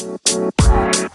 Bye.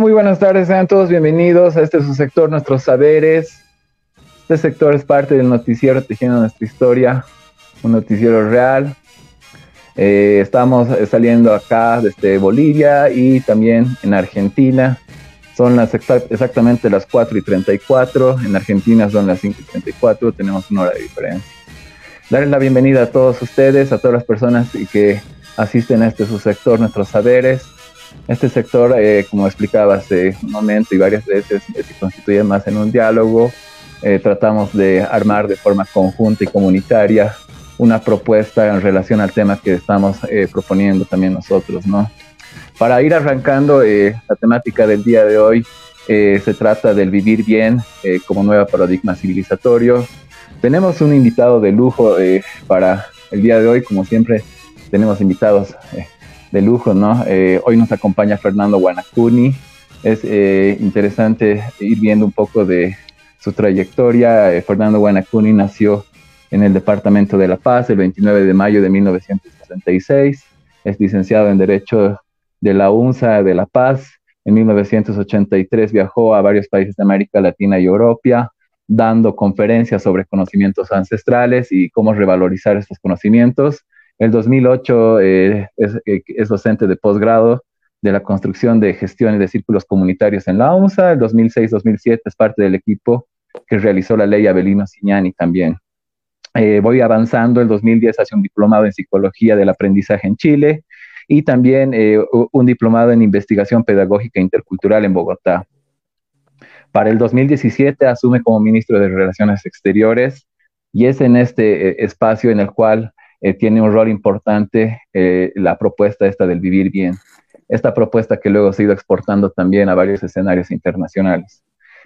Muy buenas tardes, sean todos bienvenidos a este su sector, Nuestros Saberes. Este sector es parte del noticiero Tejiendo Nuestra Historia, un noticiero real. Eh, estamos saliendo acá desde Bolivia y también en Argentina. Son las exactamente las 4 y 34, en Argentina son las 5 y 34, tenemos una hora de diferencia. Darles la bienvenida a todos ustedes, a todas las personas que asisten a este su sector, Nuestros Saberes este sector, eh, como explicaba hace un momento y varias veces, eh, se constituye más en un diálogo. Eh, tratamos de armar de forma conjunta y comunitaria una propuesta en relación al tema que estamos proponiendo también nosotros, ¿no? Para ir arrancando la temática del día de hoy, se trata del vivir bien como nuevo paradigma civilizatorio. Tenemos un invitado de lujo para el día de hoy, como siempre tenemos invitados de lujo, ¿no? Eh, hoy nos acompaña Fernando Guanacuni. Es eh, interesante ir viendo un poco de su trayectoria. Eh, Fernando Guanacuni nació en el Departamento de La Paz el 29 de mayo de 1966. Es licenciado en Derecho de la UNSA de La Paz. En 1983 viajó a varios países de América Latina y Europa, dando conferencias sobre conocimientos ancestrales y cómo revalorizar estos conocimientos. El 2008 eh, eh, es, docente de posgrado de la construcción de gestión y de círculos comunitarios en la UNSA. El 2006-2007 es parte del equipo que realizó la ley Abelino Signani también. Eh, voy avanzando, el 2010 hace un diplomado en psicología del aprendizaje en Chile y también un diplomado en investigación pedagógica intercultural en Bogotá. Para el 2017 asume como ministro de Relaciones Exteriores y es en este espacio en el cual eh, tiene un rol importante eh, la propuesta esta del vivir bien. Esta propuesta que luego se ha ido exportando también a varios escenarios internacionales.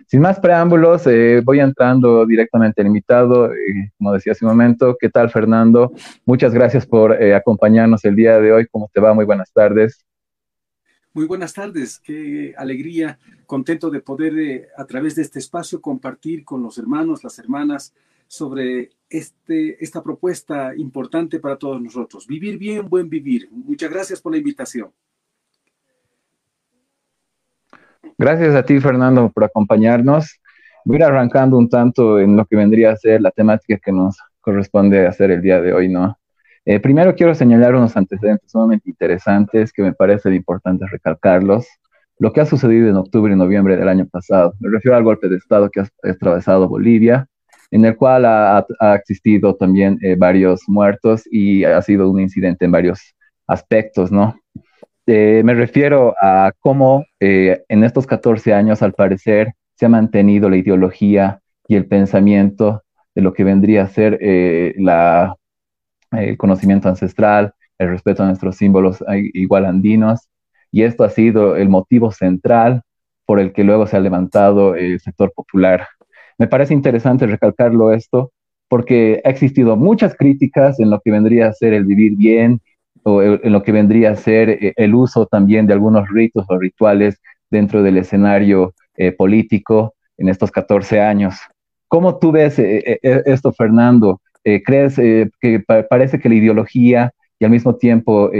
Sin más preámbulos, eh, voy entrando directamente al invitado. como decía hace un momento, ¿qué tal Fernando? Muchas gracias por acompañarnos el día de hoy. ¿Cómo te va? Muy buenas tardes. Muy buenas tardes, qué alegría, contento de poder a través de este espacio compartir con los hermanos, las hermanas, sobre este, esta propuesta importante para todos nosotros. Vivir bien, buen vivir. Muchas gracias por la invitación. Gracias a ti, Fernando, por acompañarnos. Voy a ir arrancando un tanto en lo que vendría a ser la temática que nos corresponde hacer el día de hoy, ¿no? Eh, primero quiero señalar unos antecedentes sumamente interesantes que me parece importante recalcarlos. Lo que ha sucedido en octubre y noviembre del año pasado. Me refiero al golpe de Estado que ha atravesado Bolivia, en el cual ha, existido también eh, varios muertos y ha sido un incidente en varios aspectos, ¿no? Eh, me refiero a cómo eh, en estos 14 años, al parecer, se ha mantenido la ideología y el pensamiento de lo que vendría a ser el conocimiento ancestral, el respeto a nuestros símbolos igual andinos, y esto ha sido el motivo central por el que luego se ha levantado el sector popular me parece interesante recalcarlo esto porque ha existido muchas críticas en lo que vendría a ser el vivir bien o en lo que vendría a ser eh, el uso también de algunos ritos o rituales dentro del escenario eh, político en estos 14 años. ¿Cómo tú ves eh, esto, Fernando? ¿crees que parece que la ideología y al mismo tiempo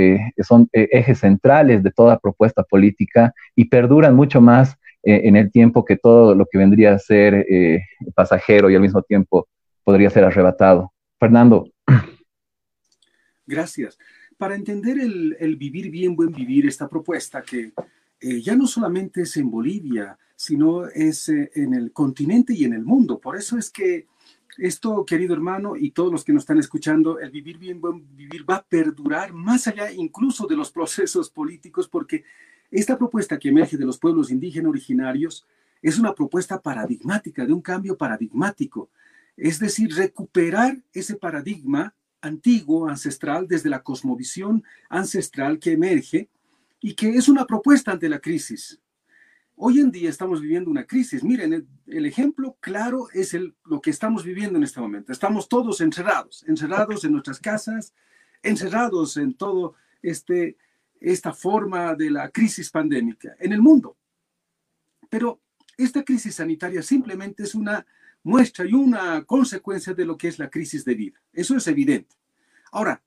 son ejes centrales de toda propuesta política y perduran mucho más en el tiempo que todo lo que vendría a ser pasajero y al mismo tiempo podría ser arrebatado? Fernando. Gracias. Para entender el, vivir bien, buen vivir, esta propuesta que eh, ya no solamente es en Bolivia, sino es eh, en el continente y en el mundo. Por eso es que esto, querido hermano, y todos los que nos están escuchando, el vivir bien, buen vivir va a perdurar más allá incluso de los procesos políticos, porque esta propuesta que emerge de los pueblos indígenas originarios es una propuesta paradigmática, de un cambio paradigmático. Es decir, recuperar ese paradigma antiguo, ancestral, desde la cosmovisión ancestral que emerge y que es una propuesta ante la crisis. Hoy en día estamos viviendo una crisis. Miren, el, ejemplo claro es el, lo que estamos viviendo en este momento. Estamos todos encerrados, encerrados en nuestras casas, encerrados en todo este esta forma de la crisis pandémica en el mundo. Pero esta crisis sanitaria simplemente es una muestra y una consecuencia de lo que es la crisis de vida. Eso es evidente. Ahora,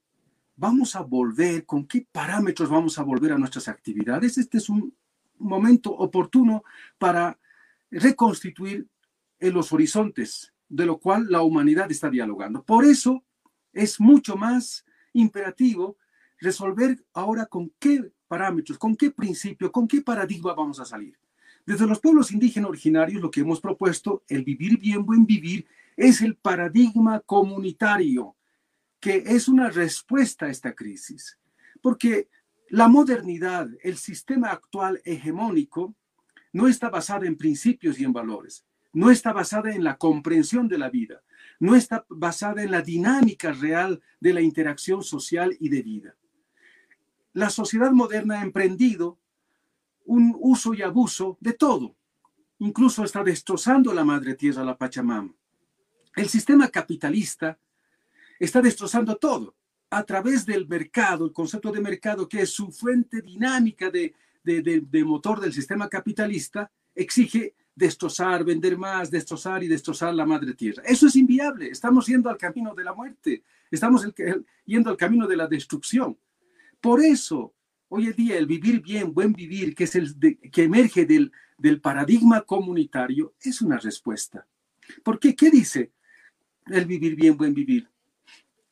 vamos a volver, ¿con qué parámetros vamos a volver a nuestras actividades? Este es un momento oportuno para reconstituir en los horizontes, de lo cual la humanidad está dialogando. Por eso es mucho más imperativo resolver ahora con qué parámetros, con qué principio, con qué paradigma vamos a salir. Desde los pueblos indígenas originarios, lo que hemos propuesto, el vivir bien, buen vivir, es el paradigma comunitario, que es una respuesta a esta crisis. Porque la modernidad, el sistema actual hegemónico, no está basada en principios y en valores, no está basada en la comprensión de la vida, no está basada en la dinámica real de la interacción social y de vida. La sociedad moderna ha emprendido un uso y abuso de todo. Incluso está destrozando la madre tierra, la Pachamama. El sistema capitalista está destrozando todo a través del mercado, el concepto de mercado, que es su fuente dinámica de, de, motor del sistema capitalista, exige destrozar, vender más, destrozar y destrozar la madre tierra. Eso es inviable. Estamos yendo al camino de la muerte. Estamos yendo al camino de la destrucción. Por eso Hoy en día el vivir bien, buen vivir, que es el que emerge del, del paradigma comunitario, es una respuesta. ¿Por qué? ¿Qué dice el vivir bien, buen vivir?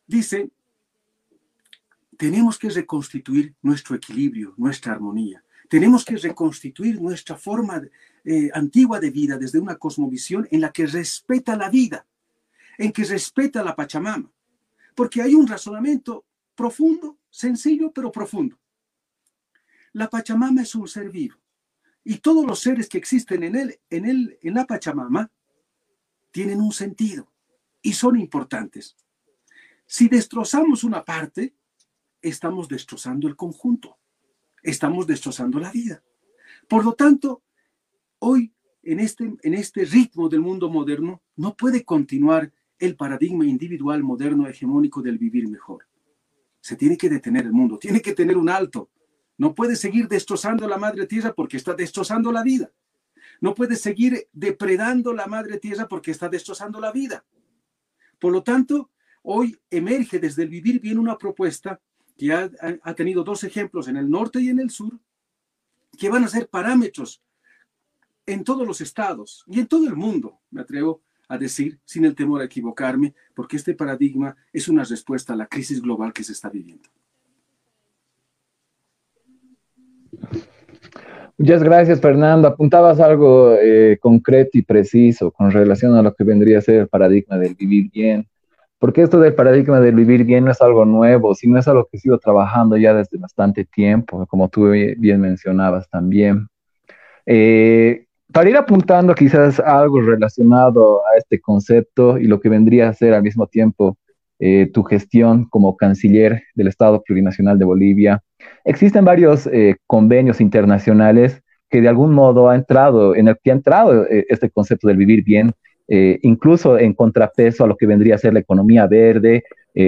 Dice, tenemos que reconstituir nuestro equilibrio, nuestra armonía. Tenemos que reconstituir nuestra forma eh, antigua de vida desde una cosmovisión en la que respeta la vida, en que respeta la Pachamama. Porque hay un razonamiento profundo, sencillo, pero profundo. La Pachamama es un ser vivo y todos los seres que existen en él, en él, en la Pachamama, tienen un sentido y son importantes. Si destrozamos una parte, estamos destrozando el conjunto, estamos destrozando la vida. Por lo tanto, hoy en este, en este ritmo del mundo moderno no puede continuar el paradigma individual moderno hegemónico del vivir mejor. Se tiene que detener el mundo, tiene que tener un alto, no puede seguir destrozando la madre tierra porque está destrozando la vida. No puede seguir depredando la madre tierra porque está destrozando la vida. Por lo tanto, hoy emerge desde el vivir bien una propuesta que ha, ha tenido dos ejemplos en el norte y en el sur, que van a ser parámetros en todos los estados y en todo el mundo, me atrevo a decir, sin el temor a equivocarme, porque este paradigma es una respuesta a la crisis global que se está viviendo. Muchas gracias, Fernando. Apuntabas algo eh, concreto y preciso con relación a lo que vendría a ser el paradigma del vivir bien. Porque esto del paradigma del vivir bien no es algo nuevo, sino es algo que sigo trabajando ya desde bastante tiempo, como tú bien mencionabas también. Eh, para ir apuntando quizás algo relacionado a este concepto y lo que vendría a ser al mismo tiempo eh, tu gestión como canciller del Estado Plurinacional de Bolivia, Existen varios eh, convenios internacionales que de algún modo ha entrado, en el que ha entrado eh, este concepto del vivir bien, incluso en contrapeso a lo que vendría a ser la economía verde,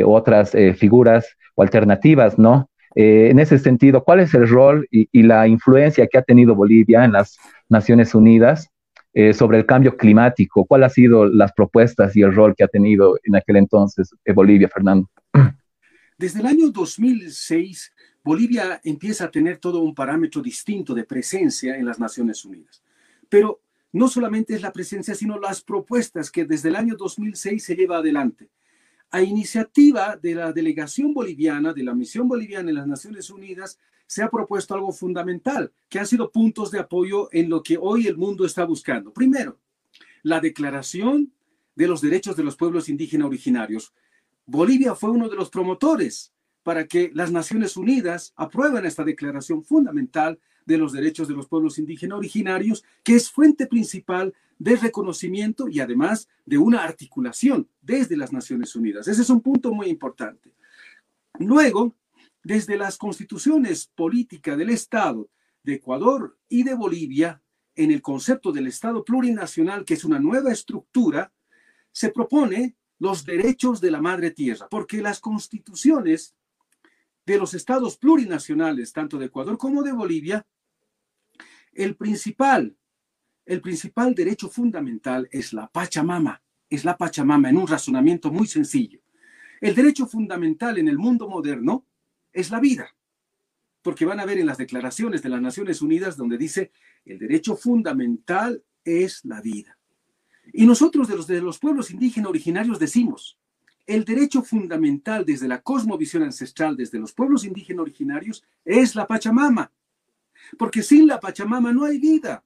otras figuras o alternativas, ¿no? en ese sentido, ¿cuál es el rol y, la influencia que ha tenido Bolivia en las Naciones Unidas eh, sobre el cambio climático. ¿Cuáles han sido las propuestas y el rol que ha tenido en aquel entonces eh, Bolivia, Fernando? Desde el año 2006, Bolivia empieza a tener todo un parámetro distinto de presencia en las Naciones Unidas. Pero no solamente es la presencia, sino las propuestas que desde el año 2006 se lleva adelante. A iniciativa de la delegación boliviana, de la misión boliviana en las Naciones Unidas, se ha propuesto algo fundamental, que han sido puntos de apoyo en lo que hoy el mundo está buscando. Primero, la declaración de los derechos de los pueblos indígenas originarios. Bolivia fue uno de los promotores para que las Naciones Unidas aprueben esta declaración fundamental de los derechos de los pueblos indígenas originarios, que es fuente principal de reconocimiento y además de una articulación desde las Naciones Unidas. Ese es un punto muy importante. Luego, desde las constituciones políticas del Estado de Ecuador y de Bolivia, en el concepto del Estado plurinacional, que es una nueva estructura, se propone los derechos de la madre tierra, porque las constituciones de los estados plurinacionales, tanto de Ecuador como de Bolivia, el principal, el principal derecho fundamental es la Pachamama, es la Pachamama en un razonamiento muy sencillo. El derecho fundamental en el mundo moderno es la vida. Porque van a ver en las declaraciones de las Naciones Unidas donde dice el derecho fundamental es la vida. Y nosotros de los, de los pueblos indígenas originarios decimos, el derecho fundamental desde la cosmovisión ancestral, desde los pueblos indígenas originarios, es la Pachamama. Porque sin la Pachamama no hay vida.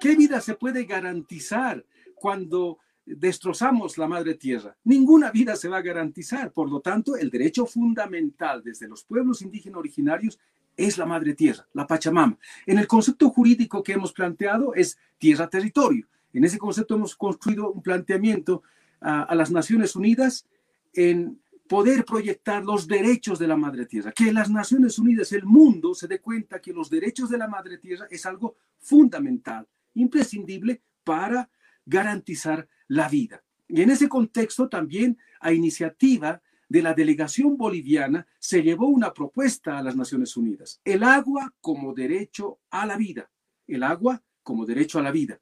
¿Qué vida se puede garantizar cuando destrozamos la madre tierra. Ninguna vida se va a garantizar. Por lo tanto, el derecho fundamental desde los pueblos indígenas originarios es la madre tierra, la Pachamama. En el concepto jurídico que hemos planteado es tierra-territorio. En ese concepto hemos construido un planteamiento a, a las Naciones Unidas en poder proyectar los derechos de la madre tierra, que las Naciones Unidas, el mundo, se dé cuenta que los derechos de la madre tierra es algo fundamental, imprescindible para garantizar la vida. Y en ese contexto también, a iniciativa de la delegación boliviana, se llevó una propuesta a las Naciones Unidas. El agua como derecho a la vida. El agua como derecho a la vida.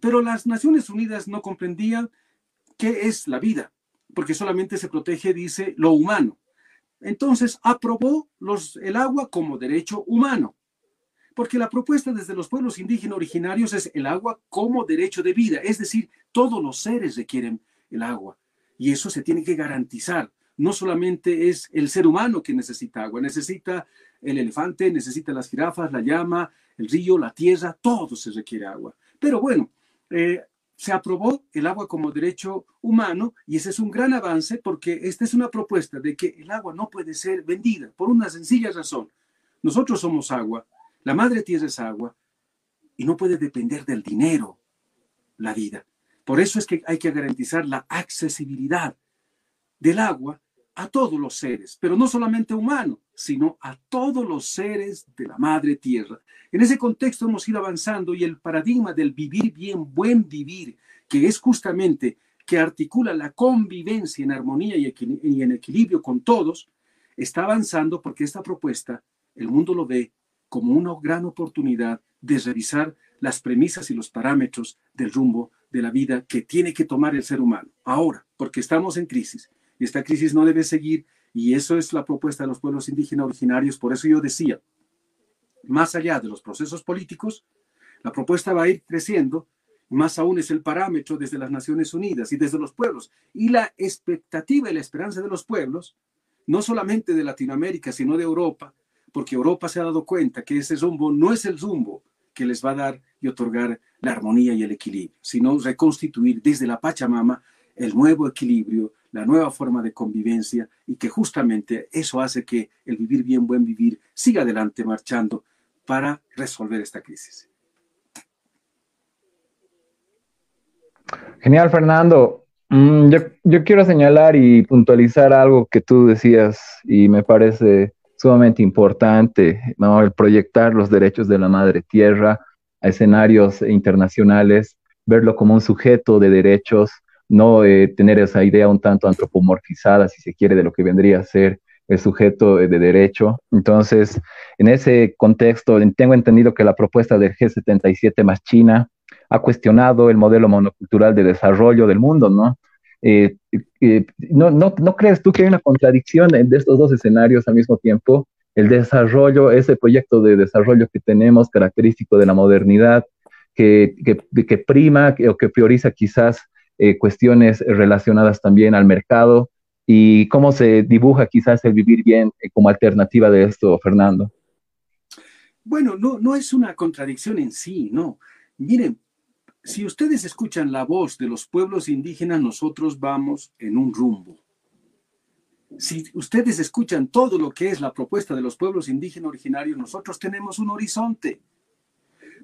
Pero las Naciones Unidas no comprendían qué es la vida, porque solamente se protege, dice, lo humano. Entonces aprobó los, el agua como derecho humano porque la propuesta desde los pueblos indígenas originarios es el agua como derecho de vida, es decir, todos los seres requieren el agua y eso se tiene que garantizar. No solamente es el ser humano que necesita agua, necesita el elefante, necesita las jirafas, la llama, el río, la tierra, todo se requiere agua. Pero bueno, eh, se aprobó el agua como derecho humano y ese es un gran avance porque esta es una propuesta de que el agua no puede ser vendida por una sencilla razón. Nosotros somos agua, la madre tierra es agua y no puede depender del dinero la vida. Por eso es que hay que garantizar la accesibilidad del agua a todos los seres, pero no solamente humanos, sino a todos los seres de la madre tierra. En ese contexto hemos ido avanzando y el paradigma del vivir bien, buen vivir, que es justamente que articula la convivencia en armonía y, y en equilibrio con todos, está avanzando porque esta propuesta el mundo lo ve como una gran oportunidad de revisar las premisas y los parámetros del rumbo de la vida que tiene que tomar el ser humano. Ahora, porque estamos en crisis y esta crisis no debe seguir y eso es la propuesta de los pueblos indígenas originarios. Por eso yo decía, más allá de los procesos políticos, la propuesta va a ir creciendo, más aún es el parámetro desde las Naciones Unidas y desde los pueblos. Y la expectativa y la esperanza de los pueblos, no solamente de Latinoamérica, sino de Europa, porque Europa se ha dado cuenta que ese rumbo no es el rumbo que les va a dar y otorgar la armonía y el equilibrio, sino reconstituir desde la Pachamama el nuevo equilibrio, la nueva forma de convivencia y que justamente eso hace que el vivir bien, buen vivir siga adelante marchando para resolver esta crisis. Genial, Fernando. Mm, yo, yo, quiero señalar y puntualizar algo que tú decías y me parece sumamente importante, ¿no? El proyectar los derechos de la madre tierra a escenarios internacionales, verlo como un sujeto de derechos, no eh, tener esa idea un tanto antropomorfizada, si se quiere, de lo que vendría a ser el sujeto de derecho. Entonces, en ese contexto, tengo entendido que la propuesta del G77 más China ha cuestionado el modelo monocultural de desarrollo del mundo, ¿no? Eh, eh, no, no, ¿No crees tú que hay una contradicción de estos dos escenarios al mismo tiempo? El desarrollo, ese proyecto de desarrollo que tenemos, característico de la modernidad, que, que, prima o que prioriza quizás eh, cuestiones relacionadas también al mercado y cómo se dibuja quizás el vivir bien como alternativa de esto, Fernando. Bueno, no, no es una contradicción en sí, no. Miren, si ustedes escuchan la voz de los pueblos indígenas, nosotros vamos en un rumbo. Si ustedes escuchan todo lo que es la propuesta de los pueblos indígenas originarios, nosotros tenemos un horizonte.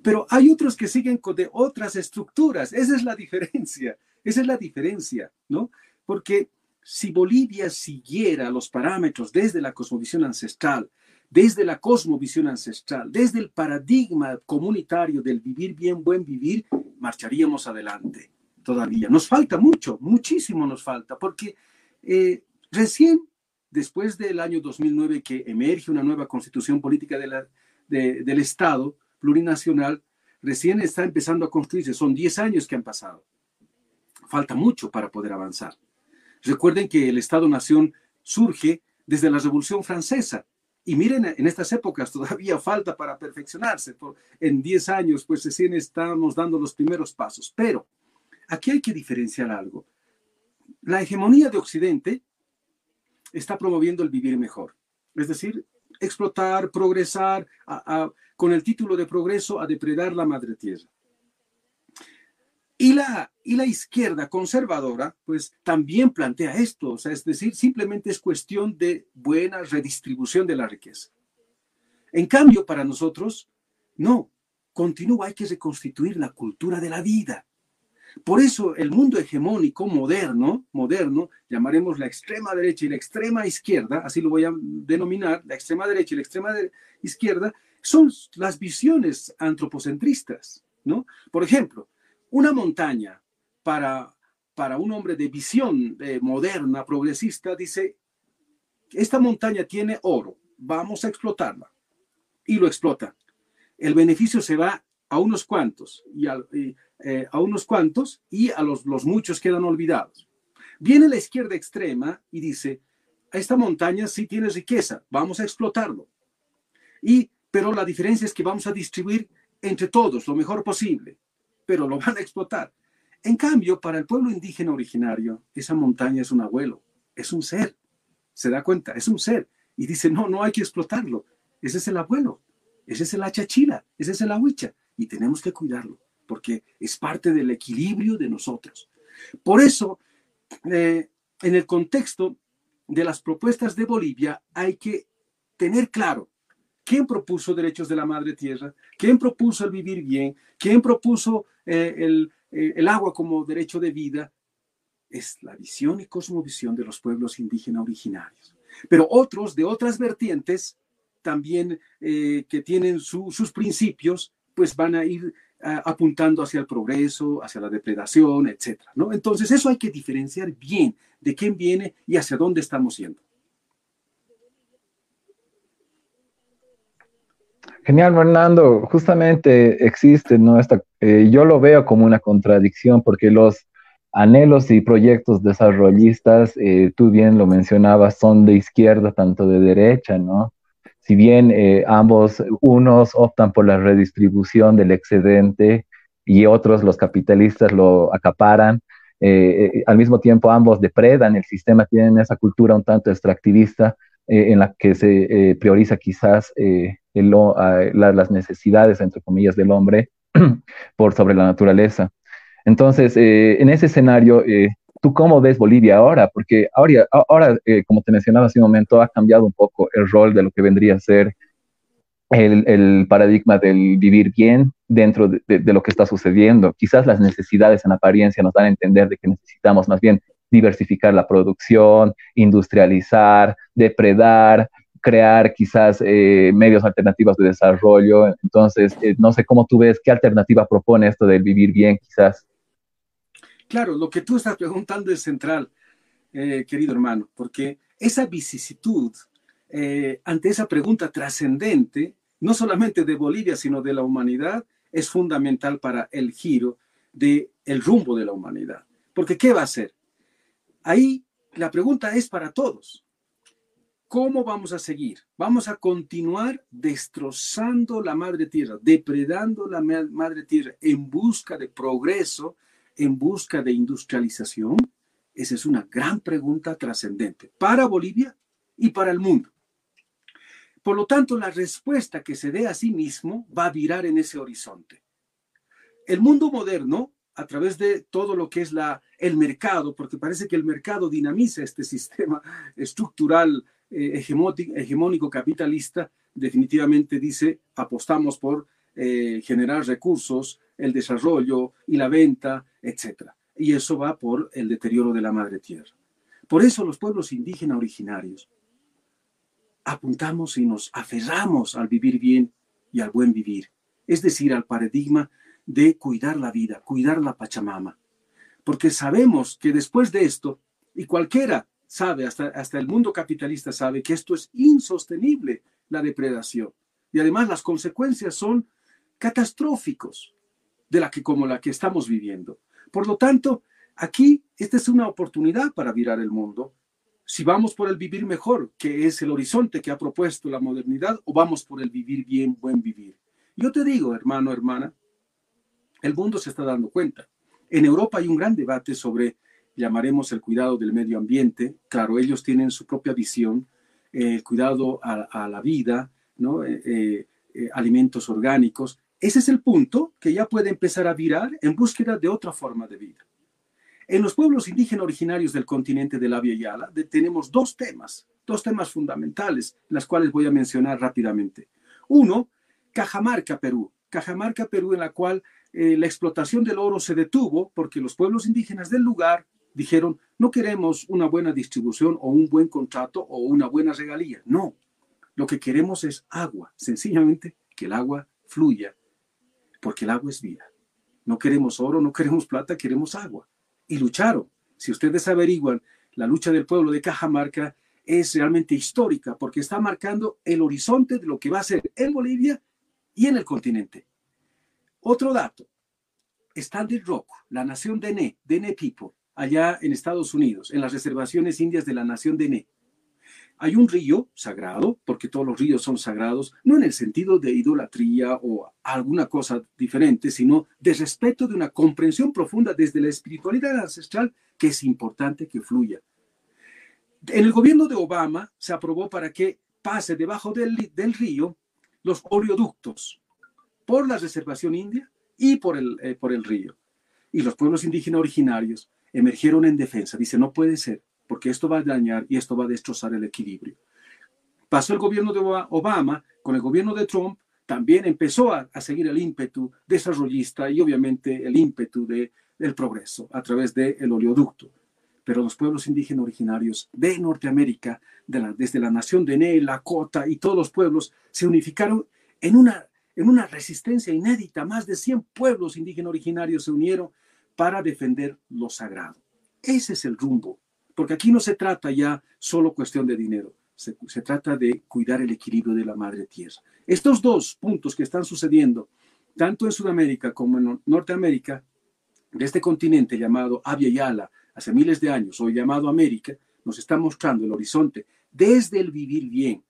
Pero hay otros que siguen con de otras estructuras. Esa es la diferencia. Esa es la diferencia, ¿no? Porque si Bolivia siguiera los parámetros desde la cosmovisión ancestral, desde la cosmovisión ancestral, desde el paradigma comunitario del vivir bien, buen vivir, marcharíamos adelante todavía. Nos falta mucho, muchísimo nos falta, porque eh, recién después del año 2009 que emerge una nueva constitución política del Estado plurinacional, recién está empezando a construirse. Son 10 años que han pasado. Falta mucho para poder avanzar. Recuerden que el Estado-Nación surge desde la Revolución Francesa y miren, en estas épocas todavía falta para perfeccionarse. En 10 años, pues recién estamos dando los primeros pasos. Pero aquí hay que diferenciar algo. La hegemonía de Occidente está promoviendo el vivir mejor. Es decir, explotar, progresar, con el título de progreso, a depredar la madre tierra. Y la, y la izquierda conservadora, pues también plantea esto, o sea, es decir, simplemente es cuestión de buena redistribución de la riqueza. En cambio, para nosotros, no, continúa, hay que reconstituir la cultura de la vida. Por eso el mundo hegemónico moderno, moderno, llamaremos la extrema derecha y la extrema izquierda, así lo voy a denominar, la extrema derecha y la extrema izquierda, son las visiones antropocentristas, ¿no? Por ejemplo, una montaña para, para un hombre de visión eh, moderna, progresista, dice, esta montaña tiene oro, vamos a explotarla. Y lo explota. El beneficio se va a unos cuantos y a, eh, a unos cuantos y a los, los muchos quedan olvidados. Viene la izquierda extrema y dice, esta montaña sí tiene riqueza, vamos a explotarlo. Y, pero la diferencia es que vamos a distribuir entre todos lo mejor posible pero lo van a explotar. En cambio, para el pueblo indígena originario, esa montaña es un abuelo, es un ser. Se da cuenta, es un ser. Y dice, no, no hay que explotarlo. Ese es el abuelo, ese es el achachila, ese es el ahuicha. Y tenemos que cuidarlo, porque es parte del equilibrio de nosotros. Por eso, eh, en el contexto de las propuestas de Bolivia, hay que tener claro ¿Quién propuso derechos de la madre tierra? ¿Quién propuso el vivir bien? ¿Quién propuso eh, el, eh, el, agua como derecho de vida? Es la visión y cosmovisión de los pueblos indígenas originarios. Pero otros de otras vertientes, también eh, que tienen sus principios, pues van a ir apuntando hacia el progreso, hacia la depredación, etc. ¿no? Entonces eso hay que diferenciar bien de quién viene y hacia dónde estamos yendo. Genial, Fernando. Justamente existe, ¿no? Esta, eh, yo lo veo como una contradicción porque los anhelos y proyectos desarrollistas, eh, tú bien lo mencionabas, son de izquierda, tanto de derecha, ¿no? Si bien eh, ambos, unos optan por la redistribución del excedente y otros, los capitalistas, lo acaparan, al mismo tiempo ambos depredan el sistema, tienen esa cultura un tanto extractivista en la que se prioriza quizás las necesidades, entre comillas, del hombre por sobre la naturaleza. Entonces, eh, en ese escenario, eh, ¿tú cómo ves Bolivia ahora? Porque ahora, ahora eh, como te mencionaba hace un momento, ha cambiado un poco el rol de lo que vendría a ser el, el paradigma del vivir bien dentro de, de, lo que está sucediendo. Quizás las necesidades en apariencia nos dan a entender de que necesitamos más bien diversificar la producción, industrializar, depredar, crear quizás eh, medios alternativos de desarrollo. Entonces, eh, no sé cómo tú ves, qué alternativa propone esto del vivir bien quizás. Claro, lo que tú estás preguntando es central, eh, querido hermano, porque esa vicisitud ante esa pregunta trascendente, no solamente de Bolivia, sino de la humanidad, es fundamental para el giro del el rumbo de la humanidad. Porque ¿qué va a hacer? Ahí la pregunta es para todos. ¿Cómo vamos a seguir? Vamos a continuar destrozando la madre tierra, depredando la madre tierra en busca de progreso, en busca de industrialización. Esa es una gran pregunta trascendente para Bolivia y para el mundo. Por lo tanto, la respuesta que se dé a sí mismo va a virar en ese horizonte. El mundo moderno, a través de todo lo que es la, el mercado, porque parece que el mercado dinamiza este sistema estructural eh, hegemónico, capitalista, definitivamente dice, apostamos por eh, generar recursos, el desarrollo y la venta, etc. Y eso va por el deterioro de la madre tierra. Por eso los pueblos indígenas originarios apuntamos y nos aferramos al vivir bien y al buen vivir, es decir, al paradigma de cuidar la vida, cuidar la Pachamama. Porque sabemos que después de esto, y cualquiera sabe, hasta, hasta el mundo capitalista sabe que esto es insostenible, la depredación. Y además las consecuencias son catastróficos de la que como la que estamos viviendo. Por lo tanto, aquí esta es una oportunidad para virar el mundo si vamos por el vivir mejor, que es el horizonte que ha propuesto la modernidad, o vamos por el vivir bien, buen vivir. Yo te digo, hermano, hermana, el mundo se está dando cuenta. En Europa hay un gran debate sobre, llamaremos el cuidado del medio ambiente. Claro, ellos tienen su propia visión, eh, el cuidado a, la vida, ¿no? Eh, eh, alimentos orgánicos. Ese es el punto que ya puede empezar a virar en búsqueda de otra forma de vida. En los pueblos indígenas originarios del continente de la Via Yala tenemos dos temas, dos temas fundamentales, las cuales voy a mencionar rápidamente. Uno, Cajamarca, Perú. Cajamarca, Perú, en la cual eh, la explotación del oro se detuvo porque los pueblos indígenas del lugar dijeron, no queremos una buena distribución o un buen contrato o una buena regalía. No, lo que queremos es agua, sencillamente que el agua fluya, porque el agua es vida. No queremos oro, no queremos plata, queremos agua y lucharon. Si ustedes averiguan, la lucha del pueblo de Cajamarca es realmente histórica porque está marcando el horizonte de lo que va a ser en Bolivia y en el continente. Otro dato, Standard Rock, la nación de Dene People, allá en Estados Unidos, en las reservaciones indias de la nación Dene. Hay un río sagrado, porque todos los ríos son sagrados, no en el sentido de idolatría o alguna cosa diferente, sino de respeto de una comprensión profunda desde la espiritualidad ancestral que es importante que fluya. En el gobierno de Obama se aprobó para que pase debajo del, río los oleoductos por la reservación india y por el, eh, por el río. Y los pueblos indígenas originarios emergieron en defensa. Dice, no puede ser porque esto va a dañar y esto va a destrozar el equilibrio. Pasó el gobierno de Obama, con el gobierno de Trump también empezó a, seguir el ímpetu desarrollista y obviamente el ímpetu de, del progreso a través del oleoducto. Pero los pueblos indígenas originarios de Norteamérica, desde la nación de Ne, Lakota y todos los pueblos, se unificaron en una, en una resistencia inédita. Más de 100 pueblos indígenas originarios se unieron para defender lo sagrado. Ese es el rumbo porque aquí no se trata ya solo cuestión de dinero, se, trata de cuidar el equilibrio de la madre tierra. Estos dos puntos que están sucediendo, tanto en Sudamérica como en Norteamérica, de este continente llamado Abya Yala, hace miles de años, hoy llamado América, nos está mostrando el horizonte desde el vivir bien,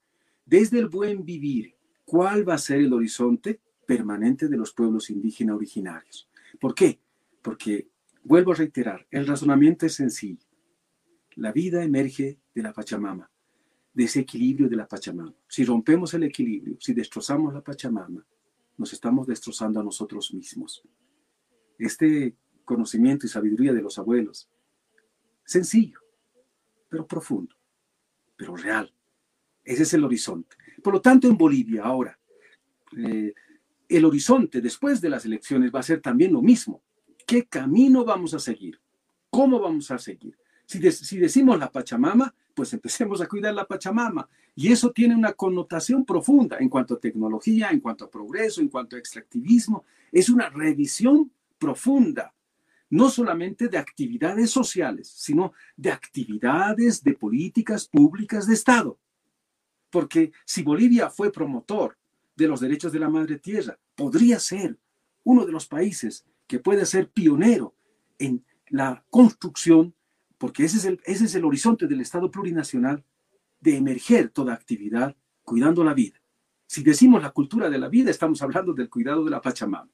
desde el buen vivir. ¿Cuál va a ser el horizonte permanente de los pueblos indígenas originarios? ¿Por qué? Porque, vuelvo a reiterar, el razonamiento es sencillo. La vida emerge de la Pachamama, de ese equilibrio de la Pachamama. Si rompemos el equilibrio, si destrozamos la Pachamama, nos estamos destrozando a nosotros mismos. Este conocimiento y sabiduría de los abuelos, sencillo, pero profundo, pero real. Ese es el horizonte. Por lo tanto, en Bolivia ahora, eh, el horizonte después de las elecciones va a ser también lo mismo. ¿Qué camino vamos a seguir? ¿Cómo vamos a seguir? Si, decimos la Pachamama, pues empecemos a cuidar la Pachamama. Y eso tiene una connotación profunda en cuanto a tecnología, en cuanto a progreso, en cuanto a extractivismo. Es una revisión profunda, no solamente de actividades sociales, sino de actividades de políticas públicas de Estado. Porque si Bolivia fue promotor de los derechos de la madre tierra, podría ser uno de los países que puede ser pionero en la construcción, porque ese es el, ese es el horizonte del Estado plurinacional, de emerger toda actividad cuidando la vida. Si decimos la cultura de la vida, estamos hablando del cuidado de la Pachamama.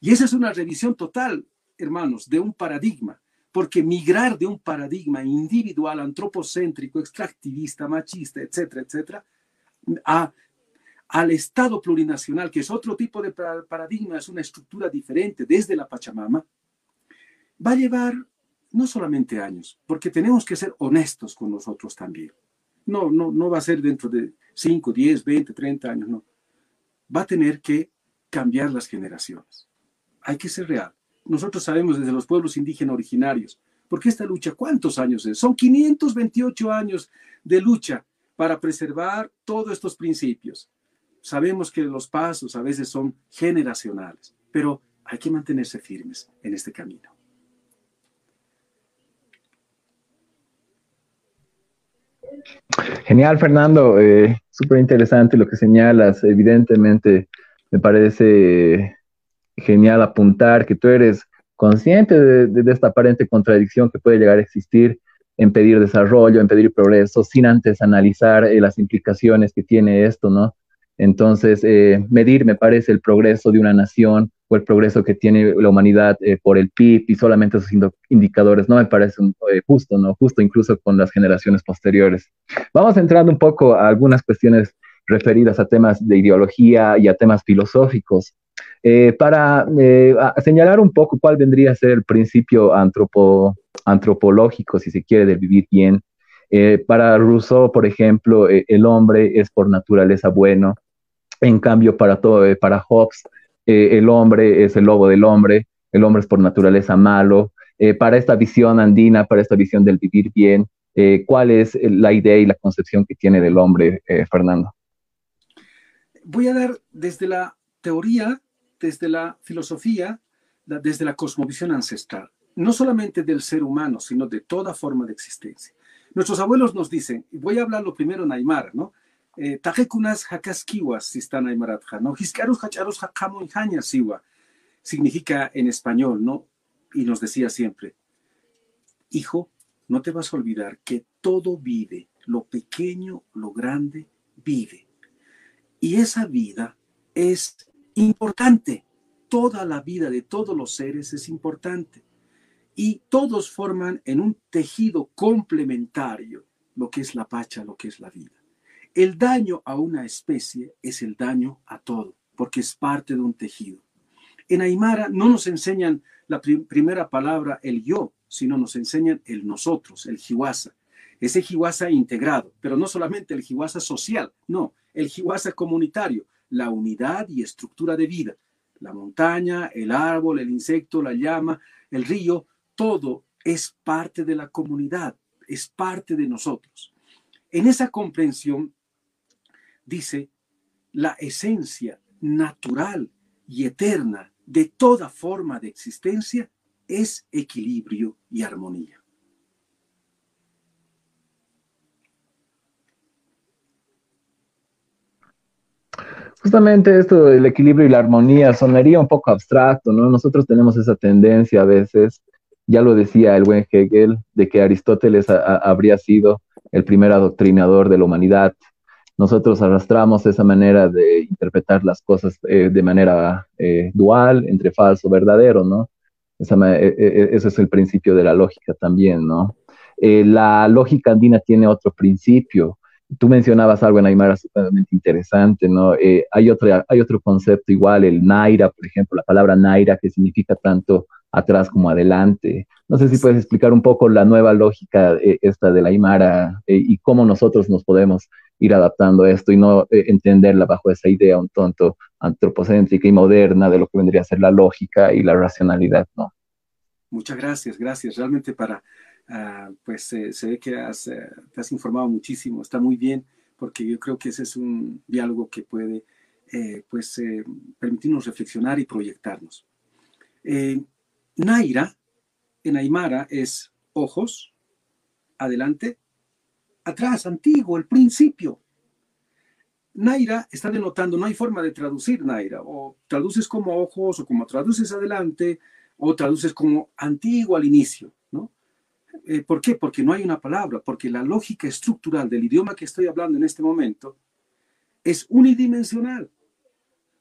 Y esa es una revisión total, hermanos, de un paradigma, porque migrar de un paradigma individual, antropocéntrico, extractivista, machista, etcétera, etcétera, a, al Estado plurinacional, que es otro tipo de paradigma, es una estructura diferente desde la Pachamama, va a llevar no solamente años, porque tenemos que ser honestos con nosotros también. No, no, no va a ser dentro de 5, 10, 20, 30 años, no. Va a tener que cambiar las generaciones. Hay que ser real. Nosotros sabemos desde los pueblos indígenas originarios, porque esta lucha, ¿cuántos años es? Son 528 años de lucha para preservar todos estos principios. Sabemos que los pasos a veces son generacionales, pero hay que mantenerse firmes en este camino. Genial, Fernando. Eh, Súper interesante lo que señalas. Evidentemente, me parece genial apuntar que tú eres consciente de, esta aparente contradicción que puede llegar a existir en pedir desarrollo, en pedir progreso, sin antes analizar eh, las implicaciones que tiene esto, ¿no? Entonces, eh, medir, me parece, el progreso de una nación o el progreso que tiene la humanidad eh, por el PIB y solamente esos indicadores no me parece justo, ¿no? Justo incluso con las generaciones posteriores. Vamos entrando un poco a algunas cuestiones referidas a temas de ideología y a temas filosóficos. Para señalar un poco cuál vendría a ser el principio antropológico, si se quiere, de vivir bien, para Rousseau, por ejemplo, el hombre es por naturaleza bueno, en cambio, para, todo, eh, para Hobbes, eh, el hombre es el lobo del hombre, el hombre es por naturaleza malo. Eh, para esta visión andina, para esta visión del vivir bien, ¿cuál es la idea y la concepción que tiene del hombre, Fernando? Voy a dar desde la teoría, desde la filosofía, desde la cosmovisión ancestral, no solamente del ser humano, sino de toda forma de existencia. Nuestros abuelos nos dicen, voy a hablar lo primero en Aymara, ¿no? eh, tajekunas hakaskiwas sistana imaratja, ¿no? Hiskarus hacharos hakamo siwa, significa en español, ¿no? Y nos decía siempre, hijo, no te vas a olvidar que todo vive, lo pequeño, lo grande, vive. Y esa vida es importante. Toda la vida de todos los seres es importante. Y todos forman en un tejido complementario lo que es la pacha, lo que es la vida. El daño a una especie es el daño a todo, porque es parte de un tejido. En Aymara no nos enseñan la primera palabra, el yo, sino nos enseñan el nosotros, el jiwasa. Ese jiwasa integrado, pero no solamente el jiwasa social, no, el jiwasa comunitario, la unidad y estructura de vida. La montaña, el árbol, el insecto, la llama, el río, todo es parte de la comunidad, es parte de nosotros. En esa comprensión dice, la esencia natural y eterna de toda forma de existencia es equilibrio y armonía. Justamente esto del equilibrio y la armonía sonaría un poco abstracto, ¿no? Nosotros tenemos esa tendencia a veces, ya lo decía el buen Hegel, de que Aristóteles habría sido el primer adoctrinador de la humanidad, nosotros arrastramos esa manera de interpretar las cosas eh, de manera eh, dual, entre falso, verdadero, ¿no? Esa, e, e, e, ese es el principio de la lógica también, ¿no? Eh, la lógica andina tiene otro principio. Tú mencionabas algo en Aymara sumamente interesante, ¿no? hay, otro, hay otro concepto igual, el naira, por ejemplo, la palabra naira que significa tanto atrás como adelante. No sé si puedes explicar un poco la nueva lógica esta de la Aymara y cómo nosotros nos podemos ir adaptando esto y no eh, entenderla bajo esa idea un tonto antropocéntrica y moderna de lo que vendría a ser la lógica y la racionalidad, ¿no? Muchas gracias, gracias. Realmente para, ah, pues eh, se ve que has, eh, te has informado muchísimo, está muy bien, porque yo creo que ese es un diálogo que puede, pues, permitirnos reflexionar y proyectarnos. Naira, en Aymara, es ojos, adelante, atrás, antiguo, el principio. Naira está denotando, no hay forma de traducir Naira, o traduces como ojos o como traduces adelante, o traduces como antiguo al inicio. Eh, ¿Por qué? Porque no hay una palabra, porque la lógica estructural del idioma que estoy hablando en este momento es unidimensional.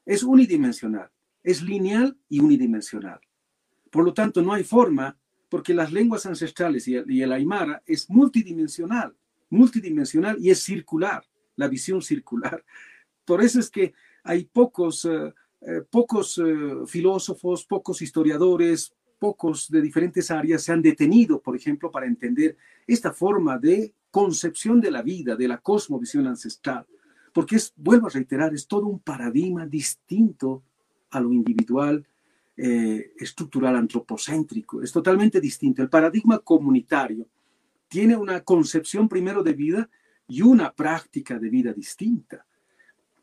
Es unidimensional, es lineal y unidimensional. Por lo tanto, no hay forma, porque las lenguas ancestrales y el, aymara es multidimensional, multidimensional y es circular, la visión circular. Por eso es que hay pocos, eh, eh, pocos filósofos, pocos historiadores, pocos de diferentes áreas se han detenido, por ejemplo, para entender esta forma de concepción de la vida, de la cosmovisión ancestral, porque es, vuelvo a reiterar, es todo un paradigma distinto a lo individual, eh, estructural, antropocéntrico, es totalmente distinto. El paradigma comunitario tiene una concepción primero de vida y una práctica de vida distinta.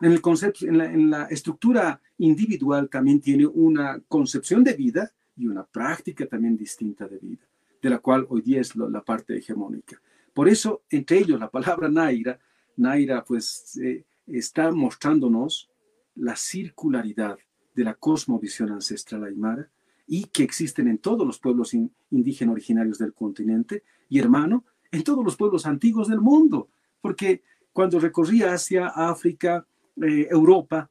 En, el concepto, en, la, en la estructura individual también tiene una concepción de vida y una práctica también distinta de vida, de la cual hoy día es la parte hegemónica. Por eso, entre ellos, la palabra Naira, Naira pues eh, está mostrándonos la circularidad de la cosmovisión ancestral aymara y que existen en todos los pueblos indígenas originarios del continente y hermano, en todos los pueblos antiguos del mundo, porque cuando recorrí Asia, África, eh, Europa,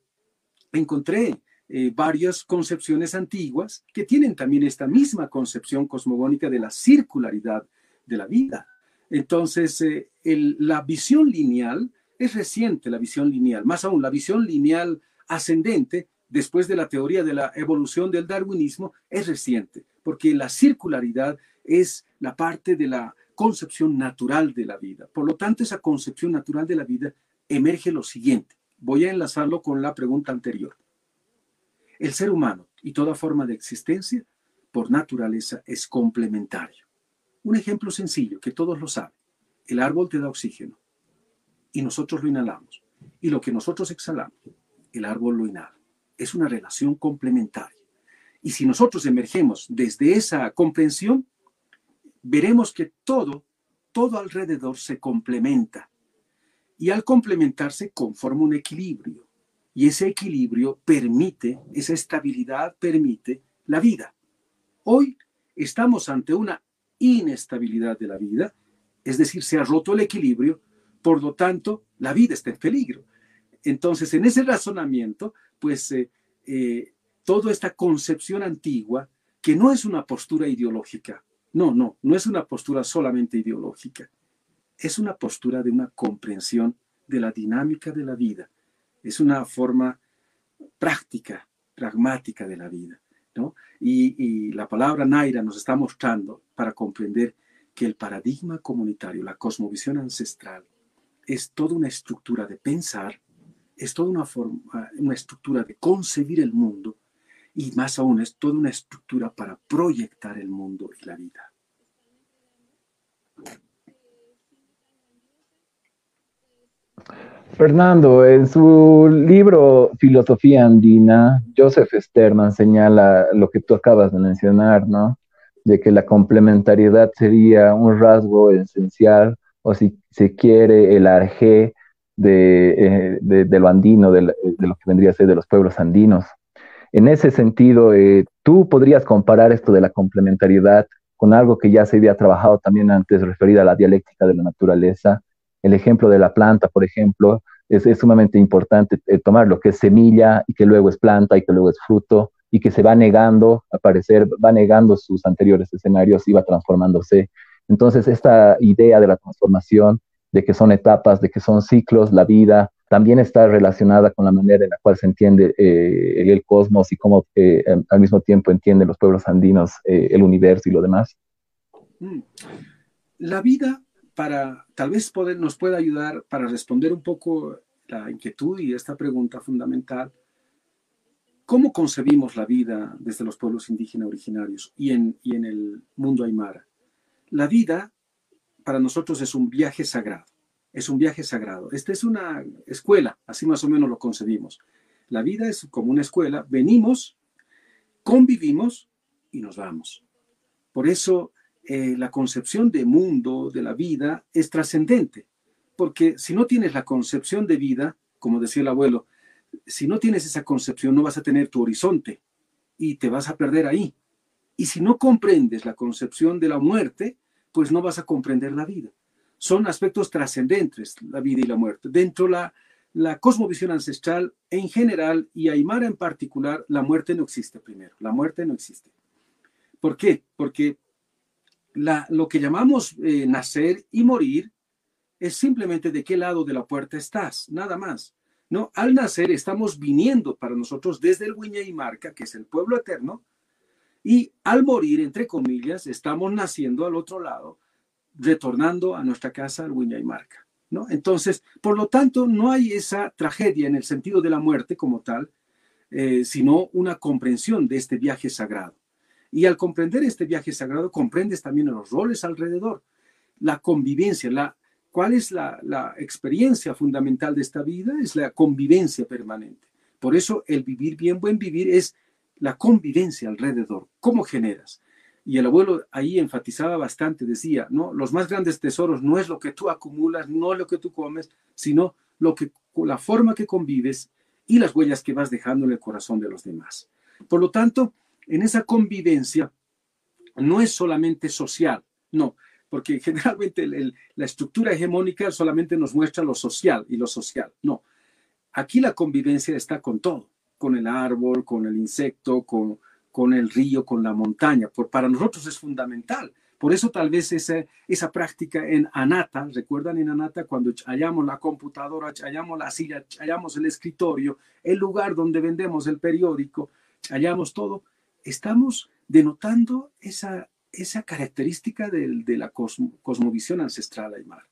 encontré eh, varias concepciones antiguas que tienen también esta misma concepción cosmogónica de la circularidad de la vida. Entonces, eh, la visión lineal es reciente, la visión lineal, más aún la visión lineal ascendente, después de la teoría de la evolución del darwinismo, es reciente, porque la circularidad es la parte de la concepción natural de la vida. Por lo tanto, esa concepción natural de la vida emerge lo siguiente. Voy a enlazarlo con la pregunta anterior. El ser humano y toda forma de existencia, por naturaleza, es complementario. Un ejemplo sencillo que todos lo saben. El árbol te da oxígeno y nosotros lo inhalamos. Y lo que nosotros exhalamos, el árbol lo inhala. Es una relación complementaria. Y si nosotros emergemos desde esa comprensión, veremos que todo, todo alrededor se complementa. Y al complementarse conforma un equilibrio. Y ese equilibrio permite, esa estabilidad permite la vida. Hoy estamos ante una inestabilidad de la vida, es decir, se ha roto el equilibrio, por lo tanto, la vida está en peligro. Entonces, en ese razonamiento, pues eh, eh, toda esta concepción antigua, que no es una postura ideológica, no, no, no es una postura solamente ideológica, es una postura de una comprensión de la dinámica de la vida, es una forma práctica, pragmática de la vida. ¿no? Y, la palabra Naira nos está mostrando para comprender que el paradigma comunitario, la cosmovisión ancestral, es toda una estructura de pensar, es toda una, forma, una estructura de concebir el mundo y más aún es toda una estructura para proyectar el mundo y la vida. Fernando, en su libro Filosofía Andina, Joseph Sterman señala lo que tú acabas de mencionar, ¿no? De que la complementariedad sería un rasgo esencial, o si se quiere, el arjé de, eh, lo andino, de, lo que vendría a ser de los pueblos andinos. En ese sentido, eh, tú podrías comparar esto de la complementariedad con algo que ya se había trabajado también antes, referido a la dialéctica de la naturaleza, el ejemplo de la planta, por ejemplo, es, sumamente importante eh, tomar lo que es semilla y que luego es planta y que luego es fruto y que se va negando, a aparecer, va negando sus anteriores escenarios y va transformándose. Entonces, esta idea de la transformación, de que son etapas, de que son ciclos, la vida, también está relacionada con la manera en la cual se entiende eh, el cosmos y cómo eh, al mismo tiempo entienden los pueblos andinos el universo y lo demás. Mm. La vida para tal vez poder, nos pueda ayudar para responder un poco la inquietud y esta pregunta fundamental. ¿Cómo concebimos la vida desde los pueblos indígenas originarios y en, y en el mundo aymara? La vida para nosotros es un viaje sagrado, es un viaje sagrado. Esta es una escuela, así más o menos lo concebimos. La vida es como una escuela, venimos, convivimos y nos vamos. Por eso eh, la concepción de mundo, de la vida, es trascendente. Porque si no tienes la concepción de vida, como decía el abuelo, si no tienes esa concepción no vas a tener tu horizonte y te vas a perder ahí. Y si no comprendes la concepción de la muerte, pues no vas a comprender la vida. Son aspectos trascendentes, la vida y la muerte. Dentro de la, la cosmovisión ancestral en general y Aymara en particular, la muerte no existe primero. La muerte no existe. ¿Por qué? Porque la, lo que llamamos eh, nacer y morir es simplemente de qué lado de la puerta estás, nada más. No, al nacer estamos viniendo para nosotros desde el Wiña y Marca, que es el pueblo eterno, y al morir, entre comillas, estamos naciendo al otro lado, retornando a nuestra casa al Wiña y Marca. ¿no? Entonces, por lo tanto, no hay esa tragedia en el sentido de la muerte como tal, eh, sino una comprensión de este viaje sagrado. Y al comprender este viaje sagrado, comprendes también los roles alrededor, la convivencia, la, ¿cuál es la, experiencia fundamental de esta vida? Es la convivencia permanente. Por eso el vivir bien, buen vivir es la convivencia alrededor. ¿Cómo generas? Y el abuelo ahí enfatizaba bastante, decía, no, los más grandes tesoros no es lo que tú acumulas, no lo que tú comes, sino lo que la forma que convives y las huellas que vas dejando en el corazón de los demás. Por lo tanto, en esa convivencia no es solamente social, no, porque generalmente la estructura hegemónica solamente nos muestra lo social y lo social, no. Aquí la convivencia está con todo, con el árbol, con el insecto, con, con el río, con la montaña. Por, para nosotros es fundamental. Por eso tal vez esa, esa práctica en Anata, recuerdan en Anata cuando hallamos la computadora, hallamos la silla, hallamos el escritorio, el lugar donde vendemos el periódico, hallamos todo, estamos denotando esa, esa característica de, de la cosmovisión ancestral Aymar,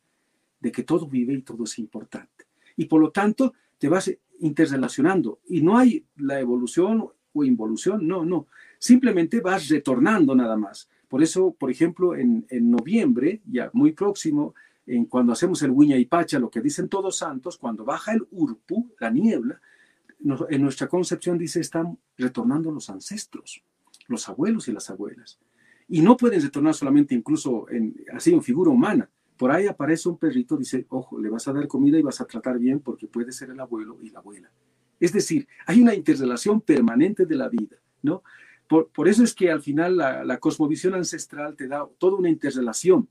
de que todo vive y todo es importante. Y por lo tanto, te vas interrelacionando y no hay la evolución o involución, no, no, simplemente vas retornando nada más. Por eso, por ejemplo, en, en noviembre, ya muy próximo, en cuando hacemos el Huña y Pacha, lo que dicen todos santos, cuando baja el Urpu, la niebla, en nuestra concepción dice, están retornando los ancestros, los abuelos y las abuelas. Y no pueden retornar solamente incluso en, así en figura humana. Por ahí aparece un perrito, dice, ojo, le vas a dar comida y vas a tratar bien porque puede ser el abuelo y la abuela. Es decir, hay una interrelación permanente de la vida, ¿no? Por, por eso es que al final la, la cosmovisión ancestral te da toda una interrelación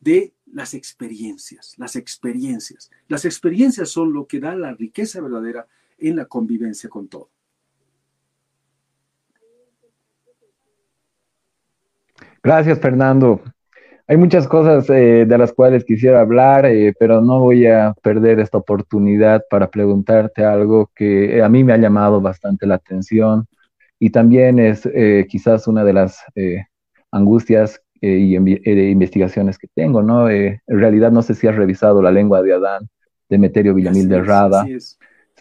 de las experiencias, las experiencias. Las experiencias son lo que da la riqueza verdadera en la convivencia con todo. Gracias, Fernando. Hay muchas cosas eh, de las cuales quisiera hablar, eh, pero no voy a perder esta oportunidad para preguntarte algo que a mí me ha llamado bastante la atención y también es eh, quizás una de las angustias y investigaciones que tengo, ¿no? en realidad no sé si has revisado La lengua de Adán de Meterio Villamil de Rada.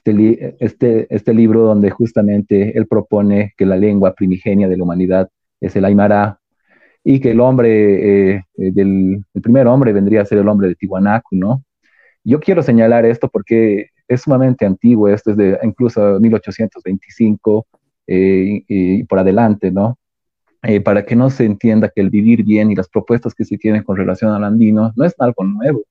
Este, este, este, libro donde justamente él propone que la lengua primigenia de la humanidad es el Aymara y que el hombre, eh, eh, del el primer hombre vendría a ser el hombre de Tiwanaku, ¿no? Yo quiero señalar esto porque es sumamente antiguo, esto es de incluso 1825 eh, y, por adelante, ¿no? para que no se entienda que el vivir bien y las propuestas que se tienen con relación al andino no es algo nuevo,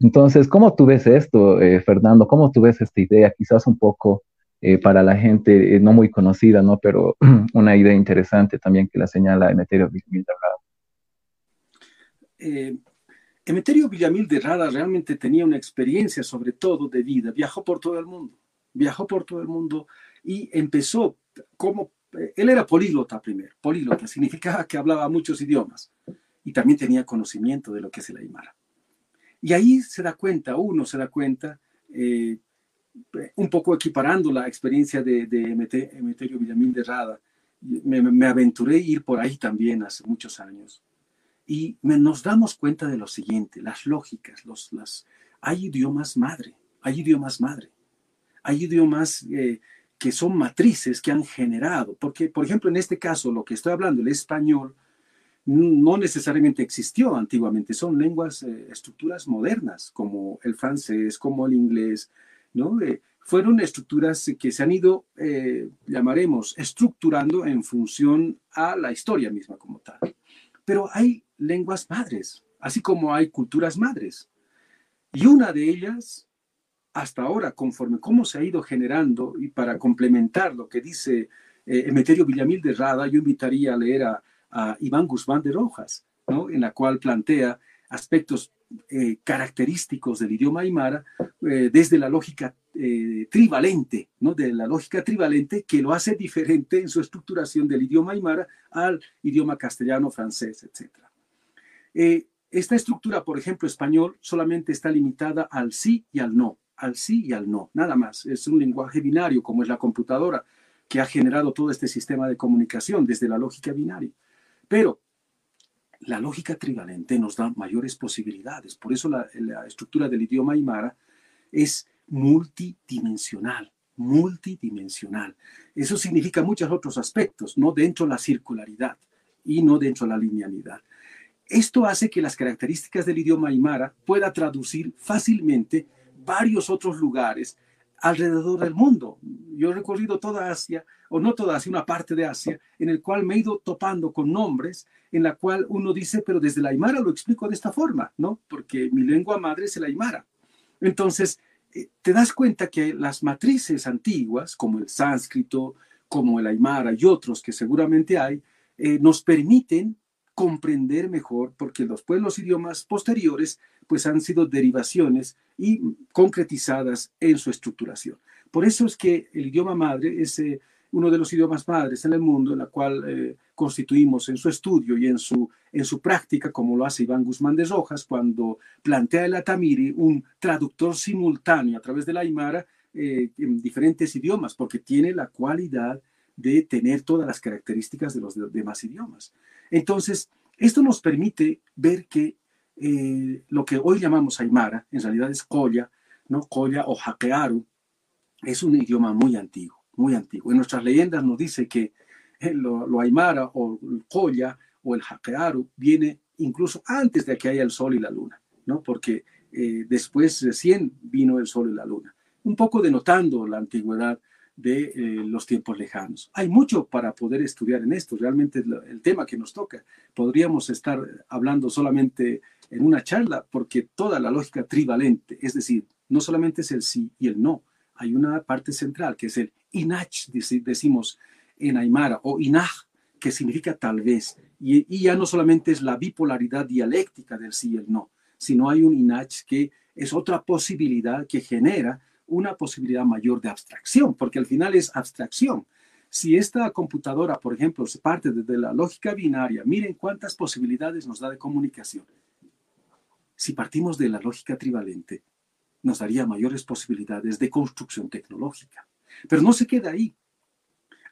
entonces, ¿cómo tú ves esto, eh, Fernando? ¿Cómo tú ves esta idea? Quizás un poco eh, para la gente eh, no muy conocida, ¿no? Pero una idea interesante también que la señala Emeterio Villamil de Rada. Emeterio Villamil de Rada realmente tenía una experiencia, sobre todo de vida. Viajó por todo el mundo, viajó por todo el mundo y empezó como él era políglota primero. Políglota significaba que hablaba muchos idiomas y también tenía conocimiento de lo que es el Aymara. Y ahí se da cuenta, uno se da cuenta, eh, un poco equiparando la experiencia de, Emeterio Villamín de Rada, me, aventuré a ir por ahí también hace muchos años. Y nos damos cuenta de lo siguiente, las lógicas, los, las, hay idiomas madre, hay idiomas madre, hay idiomas eh, que son matrices que han generado, porque por ejemplo en este caso lo que estoy hablando, el español, no necesariamente existió antiguamente, son lenguas, eh, estructuras modernas, como el francés, como el inglés, ¿no? Eh, fueron estructuras que se han ido, eh, llamaremos, estructurando en función a la historia misma como tal. Pero hay lenguas madres, así como hay culturas madres. Y una de ellas, hasta ahora, conforme cómo se ha ido generando, y para complementar lo que dice Emeterio Villamil de Rada, yo invitaría a leer a a Iván Guzmán de Rojas, ¿no? en la cual plantea aspectos eh, característicos del idioma aymara eh, desde la lógica eh, trivalente, ¿no? de la lógica trivalente que lo hace diferente en su estructuración del idioma aymara al idioma castellano, francés, etc. esta estructura, por ejemplo, español, solamente está limitada al sí y al no, al sí y al no, nada más. Es un lenguaje binario como es la computadora que ha generado todo este sistema de comunicación desde la lógica binaria. Pero la lógica trivalente nos da mayores posibilidades. Por eso la, estructura del idioma aymara es multidimensional, multidimensional. Eso significa muchos otros aspectos, no dentro de la circularidad y no dentro de la linealidad. Esto hace que las características del idioma aymara pueda traducir fácilmente varios otros lugares alrededor del mundo. Yo he recorrido toda Asia, o no toda Asia, una parte de Asia, en el cual me he ido topando con nombres en la cual uno dice, pero desde la Aymara lo explico de esta forma, ¿no? Porque mi lengua madre es el Aymara. Entonces, eh, te das cuenta que las matrices antiguas, como el sánscrito, como el Aymara y otros que seguramente hay, eh, nos permiten comprender mejor, porque los pueblos idiomas posteriores pues han sido derivaciones y concretizadas en su estructuración. Por eso es que el idioma madre es eh, uno de los idiomas madres en el mundo, en la cual eh, constituimos en su estudio y en su, en su práctica, como lo hace Iván Guzmán de Rojas, cuando plantea el Atamiri un traductor simultáneo a través de la Aymara eh, en diferentes idiomas, porque tiene la cualidad de tener todas las características de los demás idiomas. Entonces, esto nos permite ver que eh, lo que hoy llamamos Aymara, en realidad es Koya, ¿no? Koya o Hakearu, es un idioma muy antiguo, muy antiguo. En nuestras leyendas nos dice que eh, lo, Aymara o el o el Hakearu viene incluso antes de que haya el sol y la luna, ¿no? Porque eh, después recién vino el sol y la luna, un poco denotando la antigüedad de eh, los tiempos lejanos. Hay mucho para poder estudiar en esto, realmente el tema que nos toca. Podríamos estar hablando solamente en una charla porque toda la lógica trivalente, es decir, no solamente es el sí y el no, hay una parte central que es el inach, decimos en Aymara, o inaj, que significa tal vez, y, ya no solamente es la bipolaridad dialéctica del sí y el no, sino hay un inach que es otra posibilidad que genera una posibilidad mayor de abstracción, porque al final es abstracción. Si esta computadora, por ejemplo, se parte desde la lógica binaria, miren cuántas posibilidades nos da de comunicación. Si partimos de la lógica trivalente, nos daría mayores posibilidades de construcción tecnológica. Pero no se queda ahí.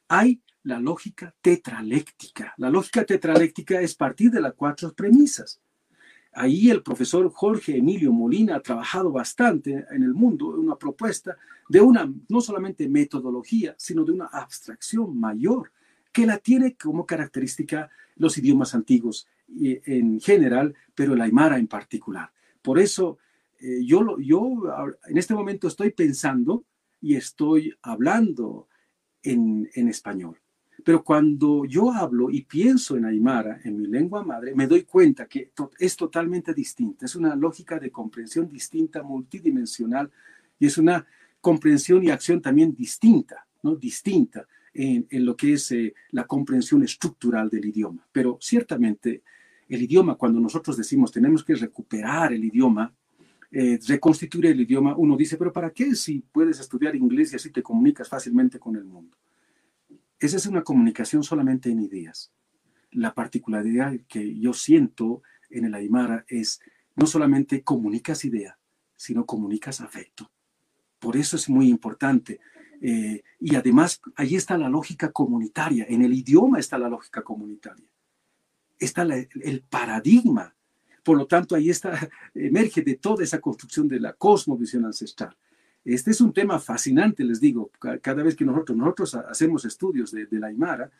Hay la lógica tetraléctica. La lógica tetraléctica es partir de las cuatro premisas. Ahí el profesor Jorge Emilio Molina ha trabajado bastante en el mundo, una propuesta de una, no solamente metodología, sino de una abstracción mayor, que la tiene como característica los idiomas antiguos en general, pero el aymara en particular. Por eso eh, yo, yo en este momento estoy pensando y estoy hablando en, en español. Pero cuando yo hablo y pienso en Aymara, en mi lengua madre, me doy cuenta que es totalmente distinta. Es una lógica de comprensión distinta, multidimensional, y es una comprensión y acción también distinta, ¿no? Distinta en, lo que es eh, la comprensión estructural del idioma. Pero ciertamente el idioma, cuando nosotros decimos tenemos que recuperar el idioma, eh, reconstituir el idioma, uno dice, pero ¿para qué si puedes estudiar inglés y así te comunicas fácilmente con el mundo? Esa es una comunicación solamente en ideas. La particularidad que yo siento en el Aymara es no solamente comunicas idea, sino comunicas afecto. Por eso es muy importante. Eh, y además, ahí está la lógica comunitaria, en el idioma está la lógica comunitaria. Está el paradigma. Por lo tanto, ahí está, emerge de toda esa construcción de la cosmovisión ancestral. Este es un tema fascinante, les digo, cada vez que nosotros, nosotros hacemos estudios de, la Aymara,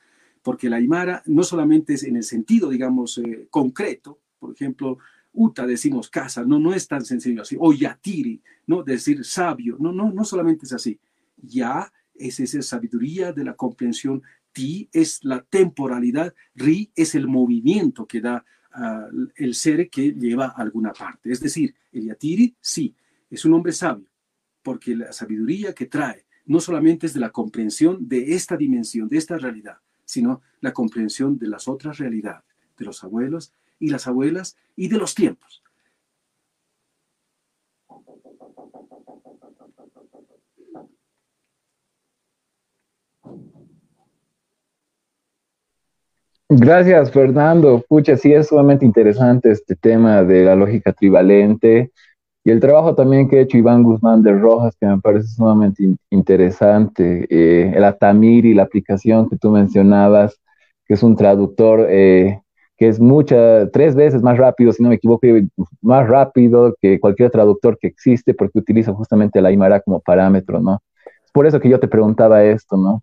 porque la Aymara no solamente es en el sentido, digamos, eh, concreto, por ejemplo, Uta decimos casa, no, no es tan sencillo así, o Yatiri, ¿no? Decir sabio, no, no, no solamente es así. Ya es esa sabiduría de la comprensión, Ti es la temporalidad, Ri es el movimiento que da ah, el ser que lleva a alguna parte. Es decir, el Yatiri, sí, es un hombre sabio, porque la sabiduría que trae no solamente es de la comprensión de esta dimensión, de esta realidad, sino la comprensión de las otras realidades, de los abuelos y las abuelas y de los tiempos. Gracias, Fernando. Pucha, sí es sumamente interesante este tema de la lógica trivalente y el trabajo también que ha hecho Iván Guzmán de Rojas, que me parece sumamente interesante. Eh, el Atamir y la aplicación que tú mencionabas, que es un traductor eh, que es mucha, tres veces más rápido, si no me equivoco, más rápido que cualquier traductor que existe, porque utiliza justamente la Aymara como parámetro, ¿no? Es por eso que yo te preguntaba esto, ¿no?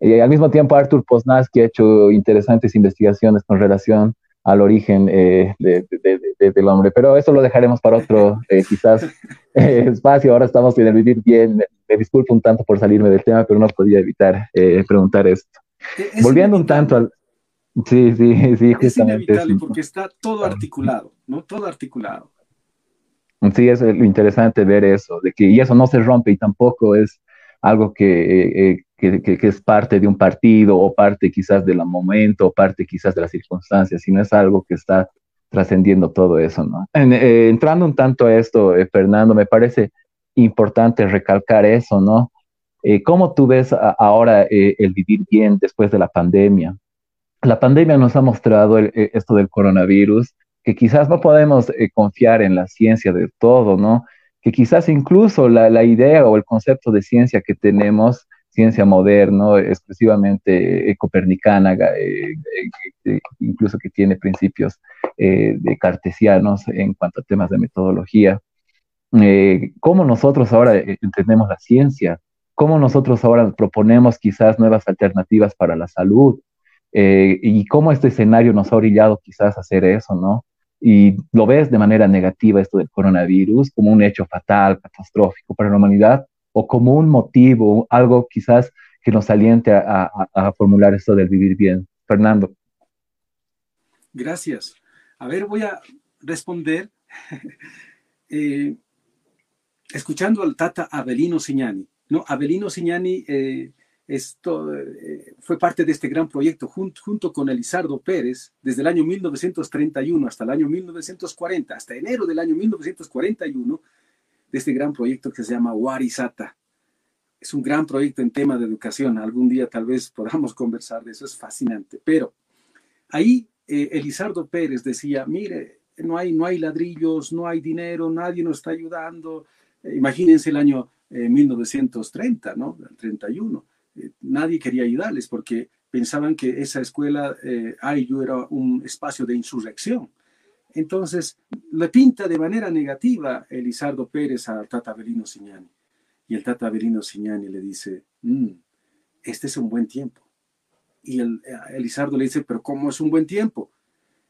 Y al mismo tiempo, Arthur Posnansky ha hecho interesantes investigaciones con relación al origen eh, del hombre, pero eso lo dejaremos para otro, eh, quizás, eh, espacio. Ahora estamos en el vivir bien. Me, disculpo un tanto por salirme del tema, pero no podía evitar preguntar esto. Volviendo un tanto al... Sí, sí, sí, justamente. Es inevitable porque está todo articulado, ¿no? Todo articulado. Sí, es lo interesante ver eso, de que y eso no se rompe y tampoco es algo que, que, es parte de un partido o parte quizás del momento o parte quizás de las circunstancias, sino es algo que está trascendiendo todo eso, ¿no? Eh, entrando un tanto a esto, eh, Fernando, me parece importante recalcar eso, ¿no? Eh, ¿Cómo tú ves ahora el vivir bien después de la pandemia? La pandemia nos ha mostrado esto del coronavirus, que quizás no podemos confiar en la ciencia de todo, ¿no? Que quizás incluso la, la idea o el concepto de ciencia que tenemos ciencia moderna, exclusivamente eh, copernicana, eh, eh, incluso que tiene principios de cartesianos en cuanto a temas de metodología. ¿Cómo nosotros ahora entendemos la ciencia? ¿Cómo nosotros ahora proponemos quizás nuevas alternativas para la salud? y cómo este escenario nos ha orillado quizás a hacer eso, ¿no? Y lo ves de manera negativa esto del coronavirus como un hecho fatal, catastrófico para la humanidad, o como un motivo, algo quizás que nos aliente a, formular esto del vivir bien. Fernando. Gracias. A ver, voy a responder eh, escuchando al Tata Abelino Signani. ¿no? Abelino Signani eh, esto, eh, fue parte de este gran proyecto junto con Elizardo Pérez desde el año 1931 hasta el año 1940, hasta enero del año 1941 de este gran proyecto que se llama Warisata. Es un gran proyecto en tema de educación. Algún día tal vez podamos conversar de eso, es fascinante. Pero ahí eh, Elizardo Pérez decía, mire, no hay, no hay ladrillos, no hay dinero, nadie nos está ayudando. Eh, imagínense el año 1930, eh, ¿no? El 31. nadie quería ayudarles porque pensaban que esa escuela eh, era un espacio de insurrección. Entonces, le pinta de manera negativa Elizardo Pérez a Tata Belino Signani. Y el Tata Belino Signani le dice, mm, este es un buen tiempo. Y el, Elizardo le dice, pero ¿cómo es un buen tiempo?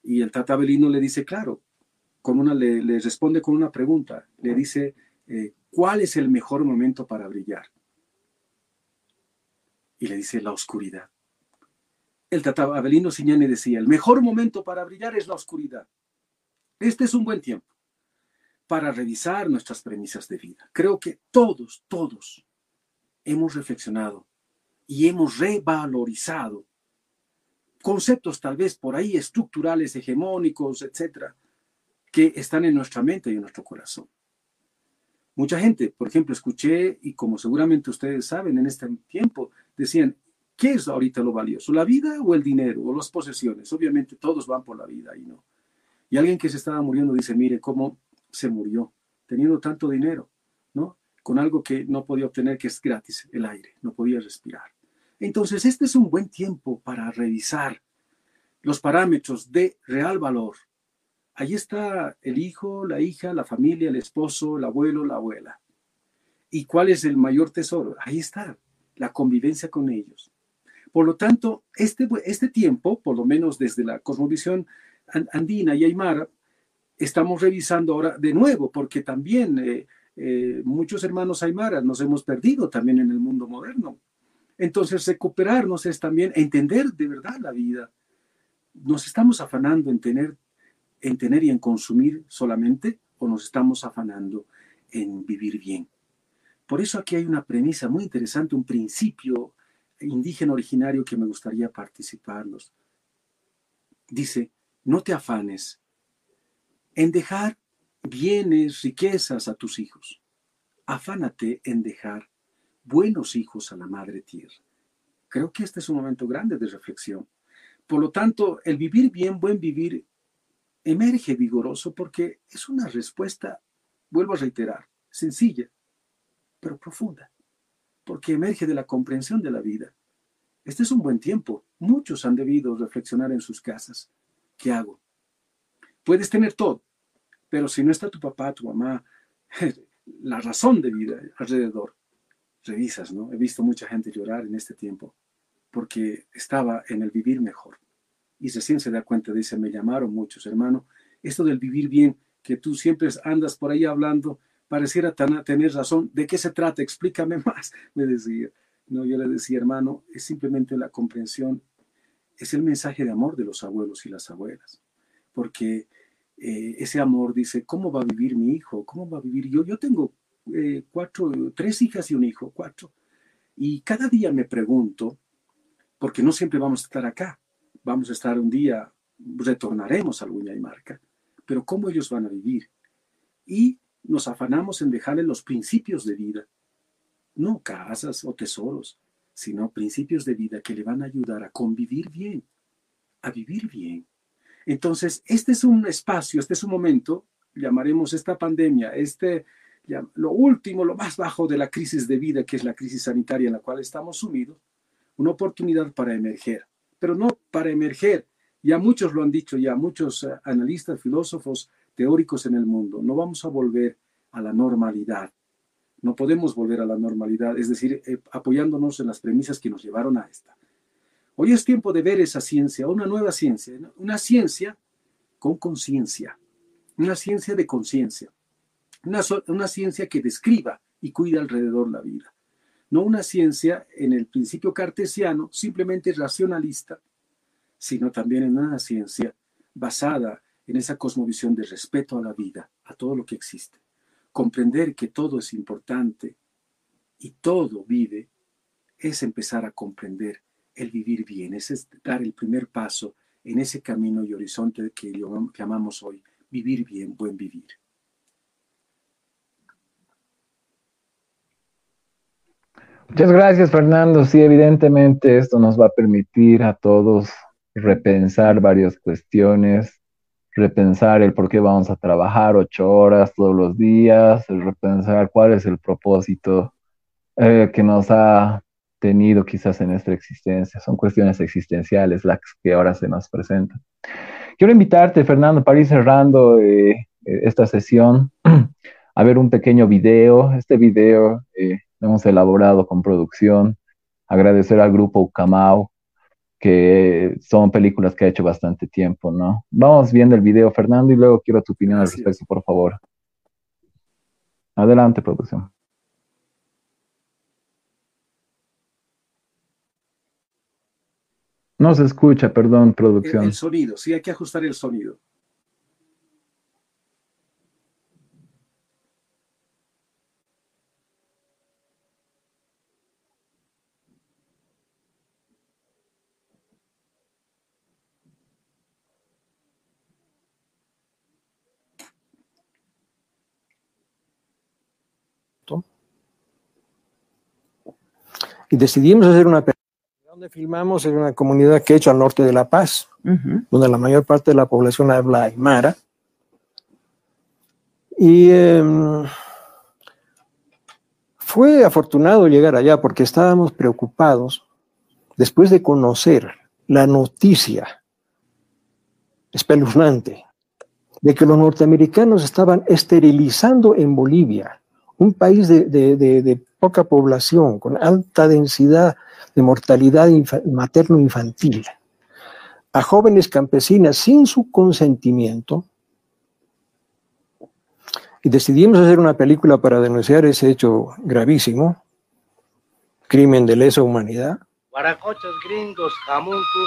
Y el Tata Belino le dice, claro, con una, le, responde con una pregunta. Le dice, eh, ¿cuál es el mejor momento para brillar? Y le dice, la oscuridad. El Tata Abelino Signani decía, el mejor momento para brillar es la oscuridad. Este es un buen tiempo para revisar nuestras premisas de vida. Creo que todos, todos hemos reflexionado y hemos revalorizado conceptos tal vez por ahí estructurales, hegemónicos, etcétera, que están en nuestra mente y en nuestro corazón. Mucha gente, por ejemplo, escuché, y como seguramente ustedes saben, en este tiempo decían, ¿qué es ahorita lo valioso? ¿La vida o el dinero o las posesiones? Obviamente todos van por la vida y no. Y alguien que se estaba muriendo dice, mire cómo se murió, teniendo tanto dinero, ¿no? Con algo que no podía obtener, que es gratis, el aire, no podía respirar. Entonces, este es un buen tiempo para revisar los parámetros de real valor. Ahí está el hijo, la hija, la familia, el esposo, el abuelo, la abuela. ¿Y cuál es el mayor tesoro? Ahí está, la convivencia con ellos. Por lo tanto, este, este tiempo, por lo menos desde la cosmovisión andina y aymara, estamos revisando ahora de nuevo, porque también eh, eh, muchos hermanos aymaras nos hemos perdido también en el mundo moderno. Entonces, recuperarnos es también entender de verdad la vida. ¿Nos estamos afanando en tener, en tener y en consumir solamente o nos estamos afanando en vivir bien? Por eso aquí hay una premisa muy interesante, un principio indígena originario que me gustaría participarlos. Dice, no te afanes en dejar bienes, riquezas a tus hijos. Afánate en dejar buenos hijos a la madre tierra. Creo que este es un momento grande de reflexión. Por lo tanto, el vivir bien, buen vivir, emerge vigoroso porque es una respuesta, vuelvo a reiterar, sencilla, pero profunda, porque emerge de la comprensión de la vida. Este es un buen tiempo. Muchos han debido reflexionar en sus casas. ¿Qué hago? Puedes tener todo, pero si no está tu papá, tu mamá, la razón de vida alrededor, revisas, ¿no? He visto mucha gente llorar en este tiempo porque estaba en el vivir mejor. Y recién se da cuenta, dice, me llamaron muchos, hermano, esto del vivir bien, que tú siempre andas por ahí hablando, pareciera tener razón. ¿De qué se trata? Explícame más, me decía. No, yo le decía, hermano, es simplemente la comprensión, es el mensaje de amor de los abuelos y las abuelas. Porque eh, ese amor dice, ¿cómo va a vivir mi hijo? ¿Cómo va a vivir yo? Yo tengo eh, cuatro, tres hijas y un hijo, cuatro. Y cada día me pregunto, porque no siempre vamos a estar acá, vamos a estar un día, retornaremos a Luña y Marca, pero ¿cómo ellos van a vivir? Y nos afanamos en dejarles los principios de vida, no casas o tesoros, sino principios de vida que le van a ayudar a convivir bien, a vivir bien. Entonces, este es un espacio, este es un momento, llamaremos esta pandemia, este, lo último, lo más bajo de la crisis de vida, que es la crisis sanitaria en la cual estamos sumidos, una oportunidad para emerger, pero no para emerger. Ya muchos lo han dicho, ya muchos eh, analistas, filósofos, teóricos en el mundo, no vamos a volver a la normalidad. No podemos volver a la normalidad, es decir, eh, apoyándonos en las premisas que nos llevaron a esta. Hoy es tiempo de ver esa ciencia, una nueva ciencia, una ciencia con conciencia, una ciencia de conciencia, una, una ciencia que describa y cuida alrededor la vida. No una ciencia en el principio cartesiano, simplemente racionalista, sino también en una ciencia basada en esa cosmovisión de respeto a la vida, a todo lo que existe. Comprender que todo es importante y todo vive es empezar a comprender el vivir bien, es dar el primer paso en ese camino y horizonte que llamamos hoy vivir bien, buen vivir. Muchas gracias, Fernando. Sí, evidentemente esto nos va a permitir a todos repensar varias cuestiones, repensar el por qué vamos a trabajar ocho horas todos los días, repensar cuál es el propósito eh, que nos ha tenido quizás en nuestra existencia. Son cuestiones existenciales las que ahora se nos presentan. Quiero invitarte, Fernando, para ir cerrando eh, eh, esta sesión, a ver un pequeño video. Este video eh, lo hemos elaborado con producción. Agradecer al grupo Ucamau, que son películas que ha hecho bastante tiempo, ¿no? Vamos viendo el video, Fernando, y luego quiero tu opinión al respecto, por favor. Adelante, producción. No se escucha, perdón, producción. El, sonido, sí, hay que ajustar el sonido. Y decidimos hacer una donde filmamos es una comunidad que he hecho al norte de La Paz, donde la mayor parte de la población habla aymara. Y em, fue afortunado llegar allá porque estábamos preocupados después de conocer la noticia espeluznante de que los norteamericanos estaban esterilizando en Bolivia, un país de poca población, con alta densidad de mortalidad materno-infantil a jóvenes campesinas sin su consentimiento y decidimos hacer una película para denunciar ese hecho gravísimo, crimen de lesa humanidad. Guaracochos, gringos, jamuncu,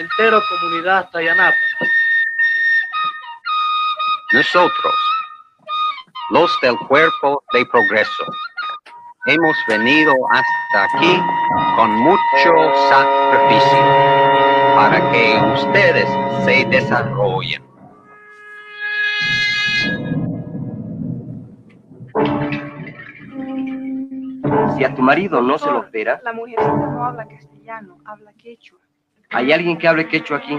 entero comunidad Tayanapa. Nosotros, los del cuerpo de progreso, hemos venido hasta aquí con mucho sacrificio para que ustedes se desarrollen. Si a tu marido no se lo opera, La mujercita no habla castellano, habla quechua. ¿hay alguien que hable quechua aquí?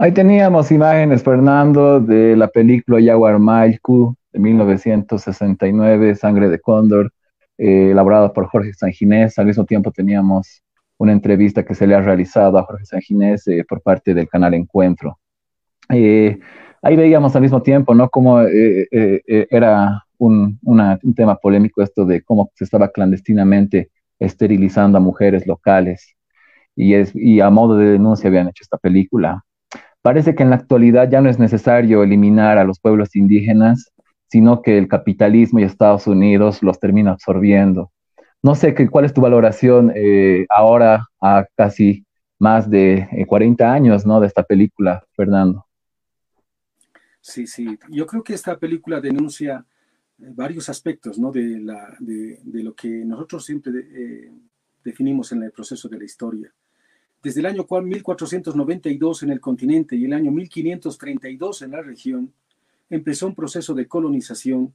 Ahí teníamos imágenes, Fernando, de la película Jaguar Malcu de 1969, Sangre de Cóndor, eh, elaborada por Jorge Sanginés. Al mismo tiempo teníamos una entrevista que se le ha realizado a Jorge Sanginés eh, por parte del canal Encuentro. Eh, ahí veíamos al mismo tiempo, ¿no? Cómo era un, un tema polémico esto de cómo se estaba clandestinamente esterilizando a mujeres locales. Y, es, y a modo de denuncia habían hecho esta película. Parece que en la actualidad ya no es necesario eliminar a los pueblos indígenas, sino que el capitalismo y Estados Unidos los termina absorbiendo. No sé qué, cuál es tu valoración eh, ahora, a casi más de eh, 40 años ¿no? de esta película, Fernando. Sí, sí. Yo creo que esta película denuncia eh, varios aspectos ¿no? de, lo que nosotros siempre eh, definimos en el proceso de la historia desde el año 1492 en el continente y el año 1532 en la región, empezó un proceso de colonización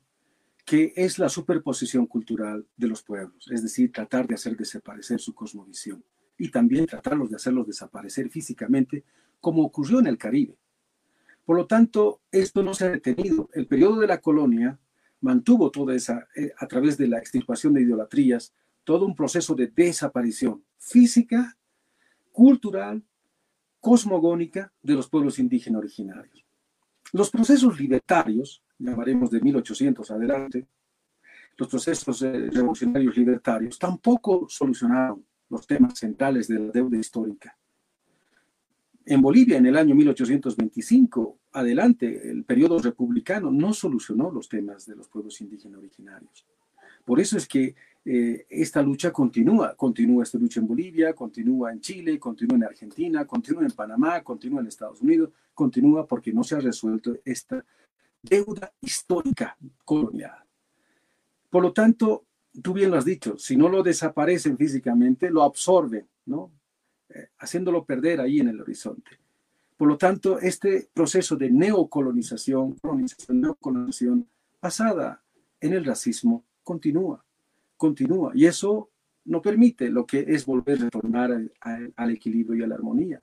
que es la superposición cultural de los pueblos, es decir, tratar de hacer desaparecer su cosmovisión y también tratarlos de hacerlos desaparecer físicamente, como ocurrió en el Caribe. Por lo tanto, esto no se ha detenido. El periodo de la colonia mantuvo toda esa, eh, a través de la extirpación de idolatrías, todo un proceso de desaparición física cultural, cosmogónica de los pueblos indígenas originarios. Los procesos libertarios, llamaremos de 1800 adelante, los procesos eh, revolucionarios libertarios tampoco solucionaron los temas centrales de la deuda histórica. En Bolivia, en el año 1825, adelante, el periodo republicano no solucionó los temas de los pueblos indígenas originarios. Por eso es que eh, esta lucha continúa, continúa esta lucha en Bolivia, continúa en Chile, continúa en Argentina, continúa en Panamá, continúa en Estados Unidos, continúa porque no se ha resuelto esta deuda histórica colonial. Por lo tanto, tú bien lo has dicho, si no lo desaparecen físicamente, lo absorben, ¿no? Eh, haciéndolo perder ahí en el horizonte. Por lo tanto, este proceso de neocolonización, colonización, neocolonización basada en el racismo continúa continúa y eso no permite lo que es volver a retornar al, equilibrio y a la armonía.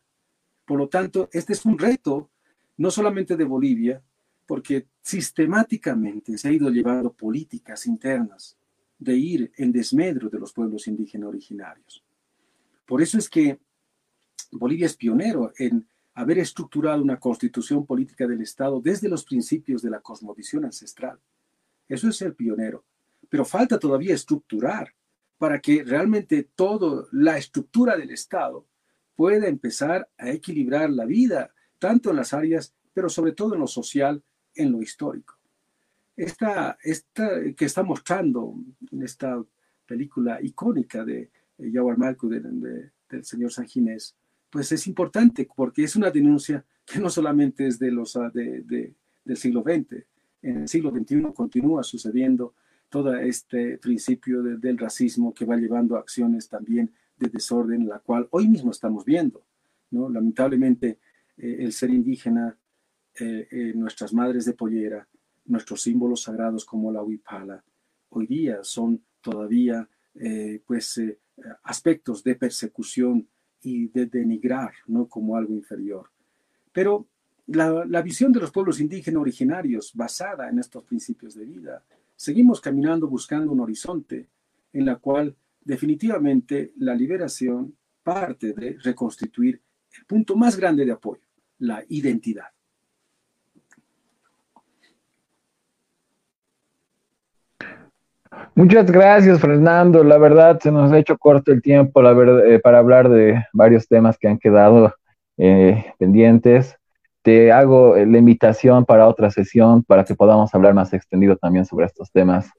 Por lo tanto, este es un reto no solamente de Bolivia, porque sistemáticamente se ha ido llevando políticas internas de ir en desmedro de los pueblos indígenas originarios. Por eso es que Bolivia es pionero en haber estructurado una constitución política del Estado desde los principios de la cosmovisión ancestral. Eso es ser pionero pero falta todavía estructurar para que realmente toda la estructura del Estado pueda empezar a equilibrar la vida, tanto en las áreas, pero sobre todo en lo social, en lo histórico. Esta, esta que está mostrando esta película icónica de Yawar Malco de, de, del señor San Ginés, pues es importante porque es una denuncia que no solamente es de los, de, de, del siglo XX, en el siglo XXI continúa sucediendo todo este principio de, del racismo que va llevando a acciones también de desorden, la cual hoy mismo estamos viendo. ¿no? Lamentablemente, eh, el ser indígena, eh, eh, nuestras madres de pollera, nuestros símbolos sagrados como la huipala, hoy día son todavía pues, aspectos de persecución y de denigrar ¿no? como algo inferior. Pero la, la, visión de los pueblos indígenas originarios, basada en estos principios de vida, seguimos caminando buscando un horizonte en la cual definitivamente la liberación parte de reconstituir el punto más grande de apoyo, la identidad. Muchas gracias, Fernando. La verdad, se nos ha hecho corto el tiempo eh, para hablar de varios temas que han quedado eh, pendientes. Te hago la invitación para otra sesión para que podamos hablar más extendido también sobre estos temas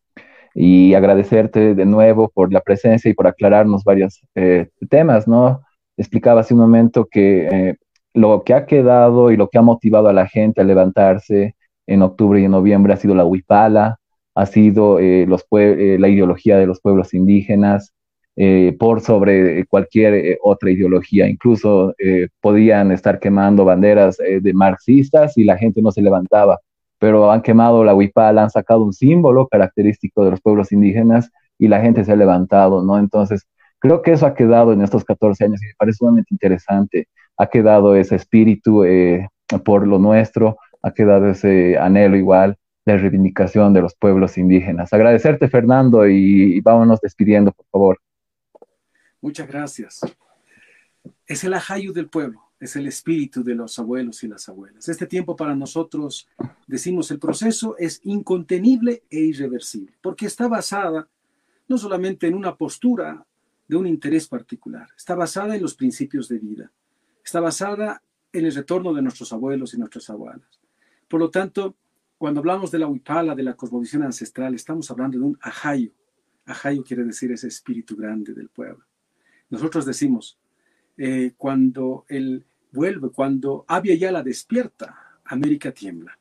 y agradecerte de nuevo por la presencia y por aclararnos varios eh, temas, ¿no? Explicaba hace un momento que lo que ha quedado y lo que ha motivado a la gente a levantarse en octubre y en noviembre ha sido la huipala, ha sido eh, eh, la ideología de los pueblos indígenas eh, por sobre cualquier otra ideología. Incluso podían estar quemando banderas de marxistas y la gente no se levantaba, pero han quemado la huipala, han sacado un símbolo característico de los pueblos indígenas y la gente se ha levantado, ¿no? Entonces, creo que eso ha quedado en estos 14 años y me parece sumamente interesante. Ha quedado ese espíritu por lo nuestro, ha quedado ese anhelo igual de reivindicación de los pueblos indígenas. Agradecerte, Fernando, y, vámonos despidiendo, por favor. Muchas gracias. Es el ajayu del pueblo, es el espíritu de los abuelos y las abuelas. Este tiempo para nosotros, decimos, el proceso es incontenible e irreversible, porque está basada no solamente en una postura de un interés particular, está basada en los principios de vida, está basada en el retorno de nuestros abuelos y nuestras abuelas. Por lo tanto, cuando hablamos de la huipala, de la cosmovisión ancestral, estamos hablando de un ajayo. Ajayo quiere decir ese espíritu grande del pueblo. Nosotros decimos, eh, cuando él vuelve, cuando Abya ya la despierta, América tiembla.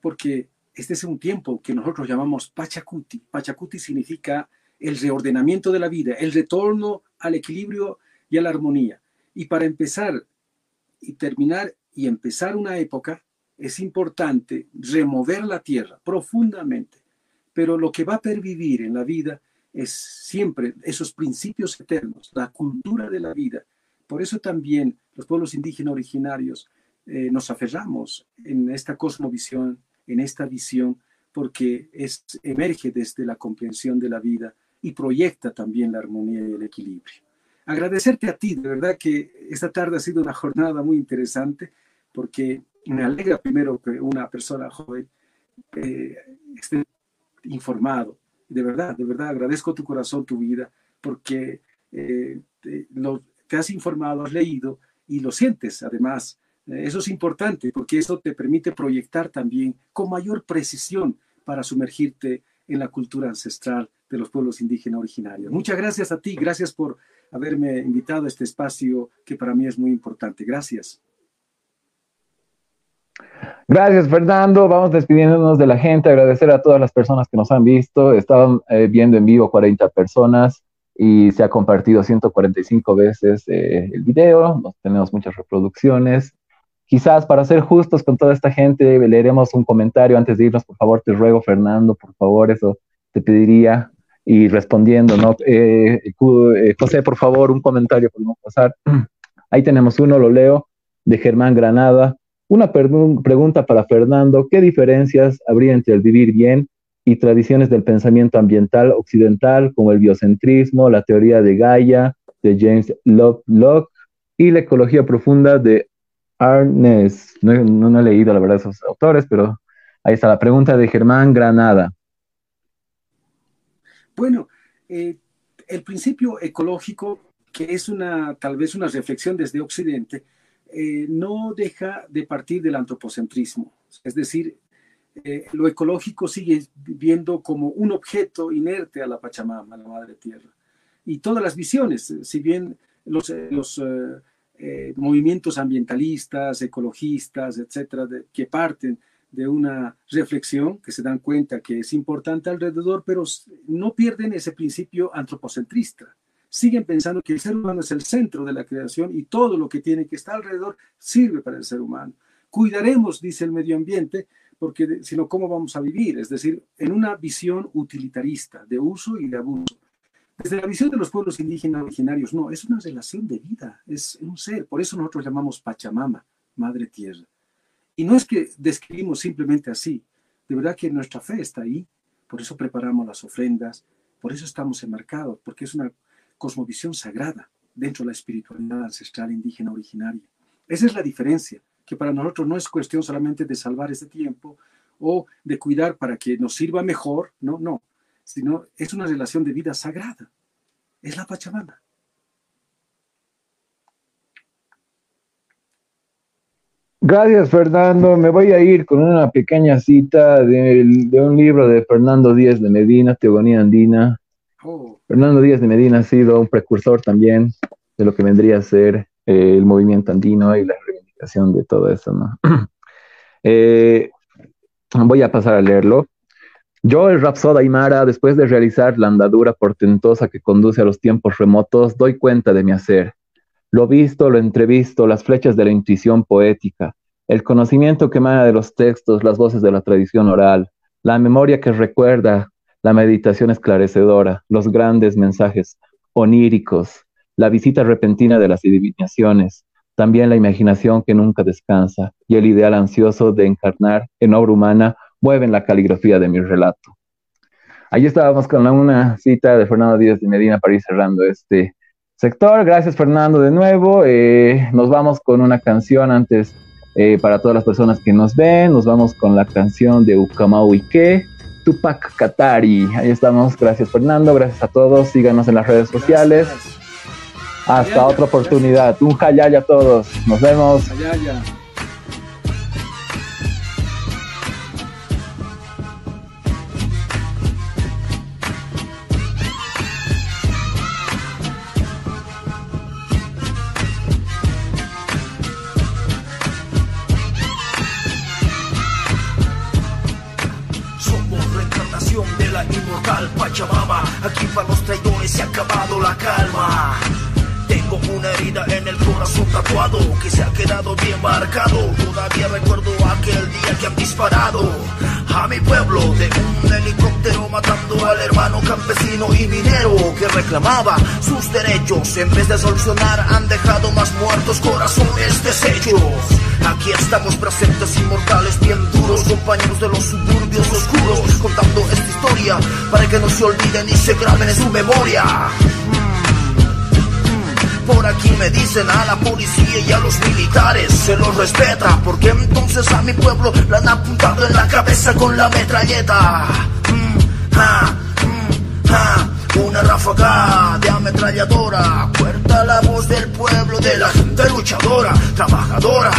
Porque este es un tiempo que nosotros llamamos Pachacuti. Pachacuti significa el reordenamiento de la vida, el retorno al equilibrio y a la armonía. Y para empezar y terminar y empezar una época, es importante remover la tierra profundamente, pero lo que va a pervivir en la vida es siempre esos principios eternos, la cultura de la vida. Por eso también los pueblos indígenas originarios eh, nos aferramos en esta cosmovisión, en esta visión, porque es, emerge desde la comprensión de la vida y proyecta también la armonía y el equilibrio. Agradecerte a ti, de verdad que esta tarde ha sido una jornada muy interesante, porque me alegra primero que una persona joven eh, esté informado. De verdad, de verdad, agradezco tu corazón, tu vida, porque eh, te, has informado, has leído y lo sientes además. Eh, eso es importante porque eso te permite proyectar también con mayor precisión para sumergirte en la cultura ancestral de los pueblos indígenas originarios. Muchas gracias a ti, gracias por haberme invitado a este espacio que para mí es muy importante. Gracias. Gracias, Fernando. Vamos despidiéndonos de la gente, agradecer a todas las personas que nos han visto. Estaban eh, viendo en vivo 40 personas y se ha compartido 145 veces eh, el video. tenemos muchas reproducciones. Quizás para ser justos con toda esta gente, leeremos un comentario antes de irnos. Por favor, te ruego, Fernando, por favor, eso te pediría. Y respondiendo, ¿no? Eh, José, por favor, un comentario podemos pasar. Ahí tenemos uno, lo leo, de Germán Granada. Una pregunta para Fernando, ¿qué diferencias habría entre el vivir bien y tradiciones del pensamiento ambiental occidental como el biocentrismo, la teoría de Gaia de James Locke y la ecología profunda de Arnes? No, he leído la verdad esos autores, pero ahí está la pregunta de Germán Granada. Bueno, eh, el principio ecológico, que es una tal vez una reflexión desde Occidente, eh, no deja de partir del antropocentrismo. Es decir, eh, lo ecológico sigue viendo como un objeto inerte a la Pachamama, a la Madre Tierra. Y todas las visiones, si bien los, eh, movimientos ambientalistas, ecologistas, etcétera, que parten de una reflexión, que se dan cuenta que es importante alrededor, pero no pierden ese principio antropocentrista siguen pensando que el ser humano es el centro de la creación y todo lo que tiene que estar alrededor sirve para el ser humano. Cuidaremos, dice el medio ambiente, porque sino cómo vamos a vivir, es decir, en una visión utilitarista de uso y de abuso. Desde la visión de los pueblos indígenas originarios, no, es una relación de vida, es un ser, por eso nosotros llamamos Pachamama, Madre Tierra. Y no es que describimos simplemente así, de verdad que nuestra fe está ahí, por eso preparamos las ofrendas, por eso estamos enmarcados, porque es una cosmovisión sagrada dentro de la espiritualidad ancestral indígena originaria. Esa es la diferencia, que para nosotros no es cuestión solamente de salvar este tiempo o de cuidar para que nos sirva mejor, no, no, sino es una relación de vida sagrada. Es la Pachamama. Gracias, Fernando. Me voy a ir con una pequeña cita de, de un libro de Fernando Díaz de Medina, Teogonía Andina. Oh. Fernando Díaz de Medina ha sido un precursor también de lo que vendría a ser eh, el movimiento andino y la reivindicación de todo eso, ¿no? Eh, voy a pasar a leerlo. Yo, el Rapsoda Aymara, después de realizar la andadura portentosa que conduce a los tiempos remotos, doy cuenta de mi hacer lo visto, lo entrevisto, las flechas de la intuición poética, el conocimiento que emana de los textos, las voces de la tradición oral, la memoria que recuerda, la meditación esclarecedora, los grandes mensajes oníricos, la visita repentina de las adivinaciones, también la imaginación que nunca descansa y el ideal ansioso de encarnar en obra humana mueven la caligrafía de mi relato. Ahí estábamos con una cita de Fernando Díaz de Medina para ir cerrando este sector. Gracias Fernando de nuevo. Eh, nos vamos con una canción antes eh, para todas las personas que nos ven. Nos vamos con la canción de Ukamau Ike, Tupac Katari. Ahí estamos. Gracias Fernando. Gracias a todos. Síganos en las redes sociales. Hasta otra oportunidad. Un jayaya a todos. Nos vemos. Pachamama. Reclamaba sus derechos. En vez de solucionar han dejado más muertos corazones deshechos. Aquí estamos presentes inmortales, bien duros, compañeros de los suburbios oscuros, contando esta historia para que no se olviden y se graben en su memoria. Por aquí me dicen a la policía y a los militares se los respeta, porque entonces a mi pueblo la han apuntado en la cabeza con la metralleta. Una ráfaga de ametralladora, puerta la voz del pueblo, de la gente luchadora, trabajadora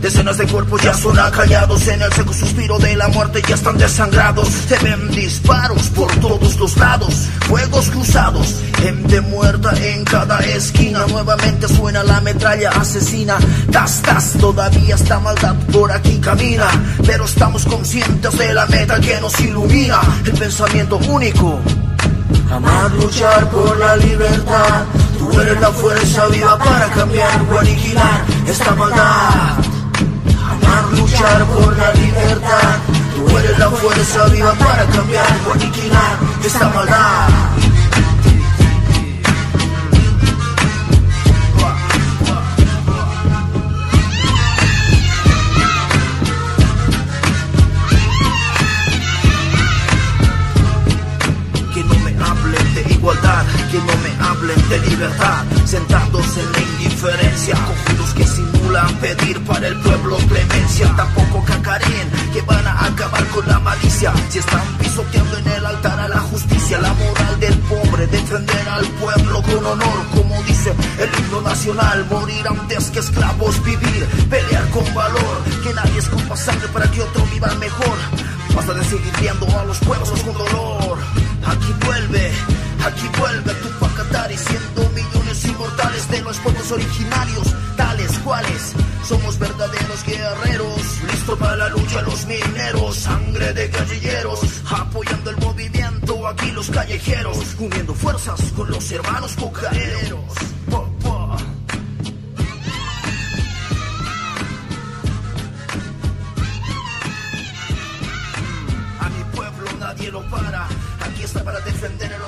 Decenas de cuerpos ya son acallados en el seco suspiro de la muerte, ya están desangrados. Se ven disparos por todos los lados, fuegos cruzados, gente muerta en cada esquina. Nuevamente suena la metralla asesina. Tas, tas, todavía está maldad por aquí camina, pero estamos conscientes de la meta que nos ilumina. El pensamiento único. Amar, luchar por la libertad. Tú eres la fuerza viva para cambiar o aniquilar esta maldad luchar por la libertad. Tú eres la fuerza viva para cambiar o aniquilar esta maldad. Que no me hablen de libertad, sentados en la indiferencia, conjuntos que simulan pedir para el pueblo clemencia, tampoco cacareen que van a acabar con la malicia, si están pisoteando en el altar a la justicia, la moral del pobre, defender al pueblo con honor, como dice el himno nacional, morir antes que esclavos vivir, pelear con valor, que nadie escupa sangre para que otro viva mejor, basta de seguir viendo a los pueblos con dolor, aquí vuelve, aquí vuelve tu y siendo millones inmortales de los pueblos originarios, tales cuales somos verdaderos guerreros, listos para la lucha los mineros, sangre de guerrilleros, apoyando el movimiento aquí los callejeros, uniendo fuerzas con los hermanos cocareros. lo para. Aquí está para defender el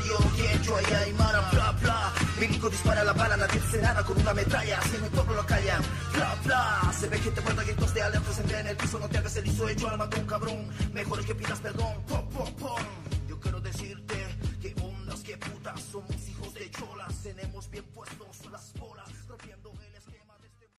originario, quechua y aymara, bla bla. Milico dispara la bala, nadie se nada con una metralla, si en el pueblo lo callan, bla bla. Se ve que te guarda gritos de alerta, se en el piso, no te hagas el hizo hecho alma con cabrón. Mejor es que pidas perdón, pom pom pom. Yo quiero decirte que ondas, que putas, somos hijos de cholas, tenemos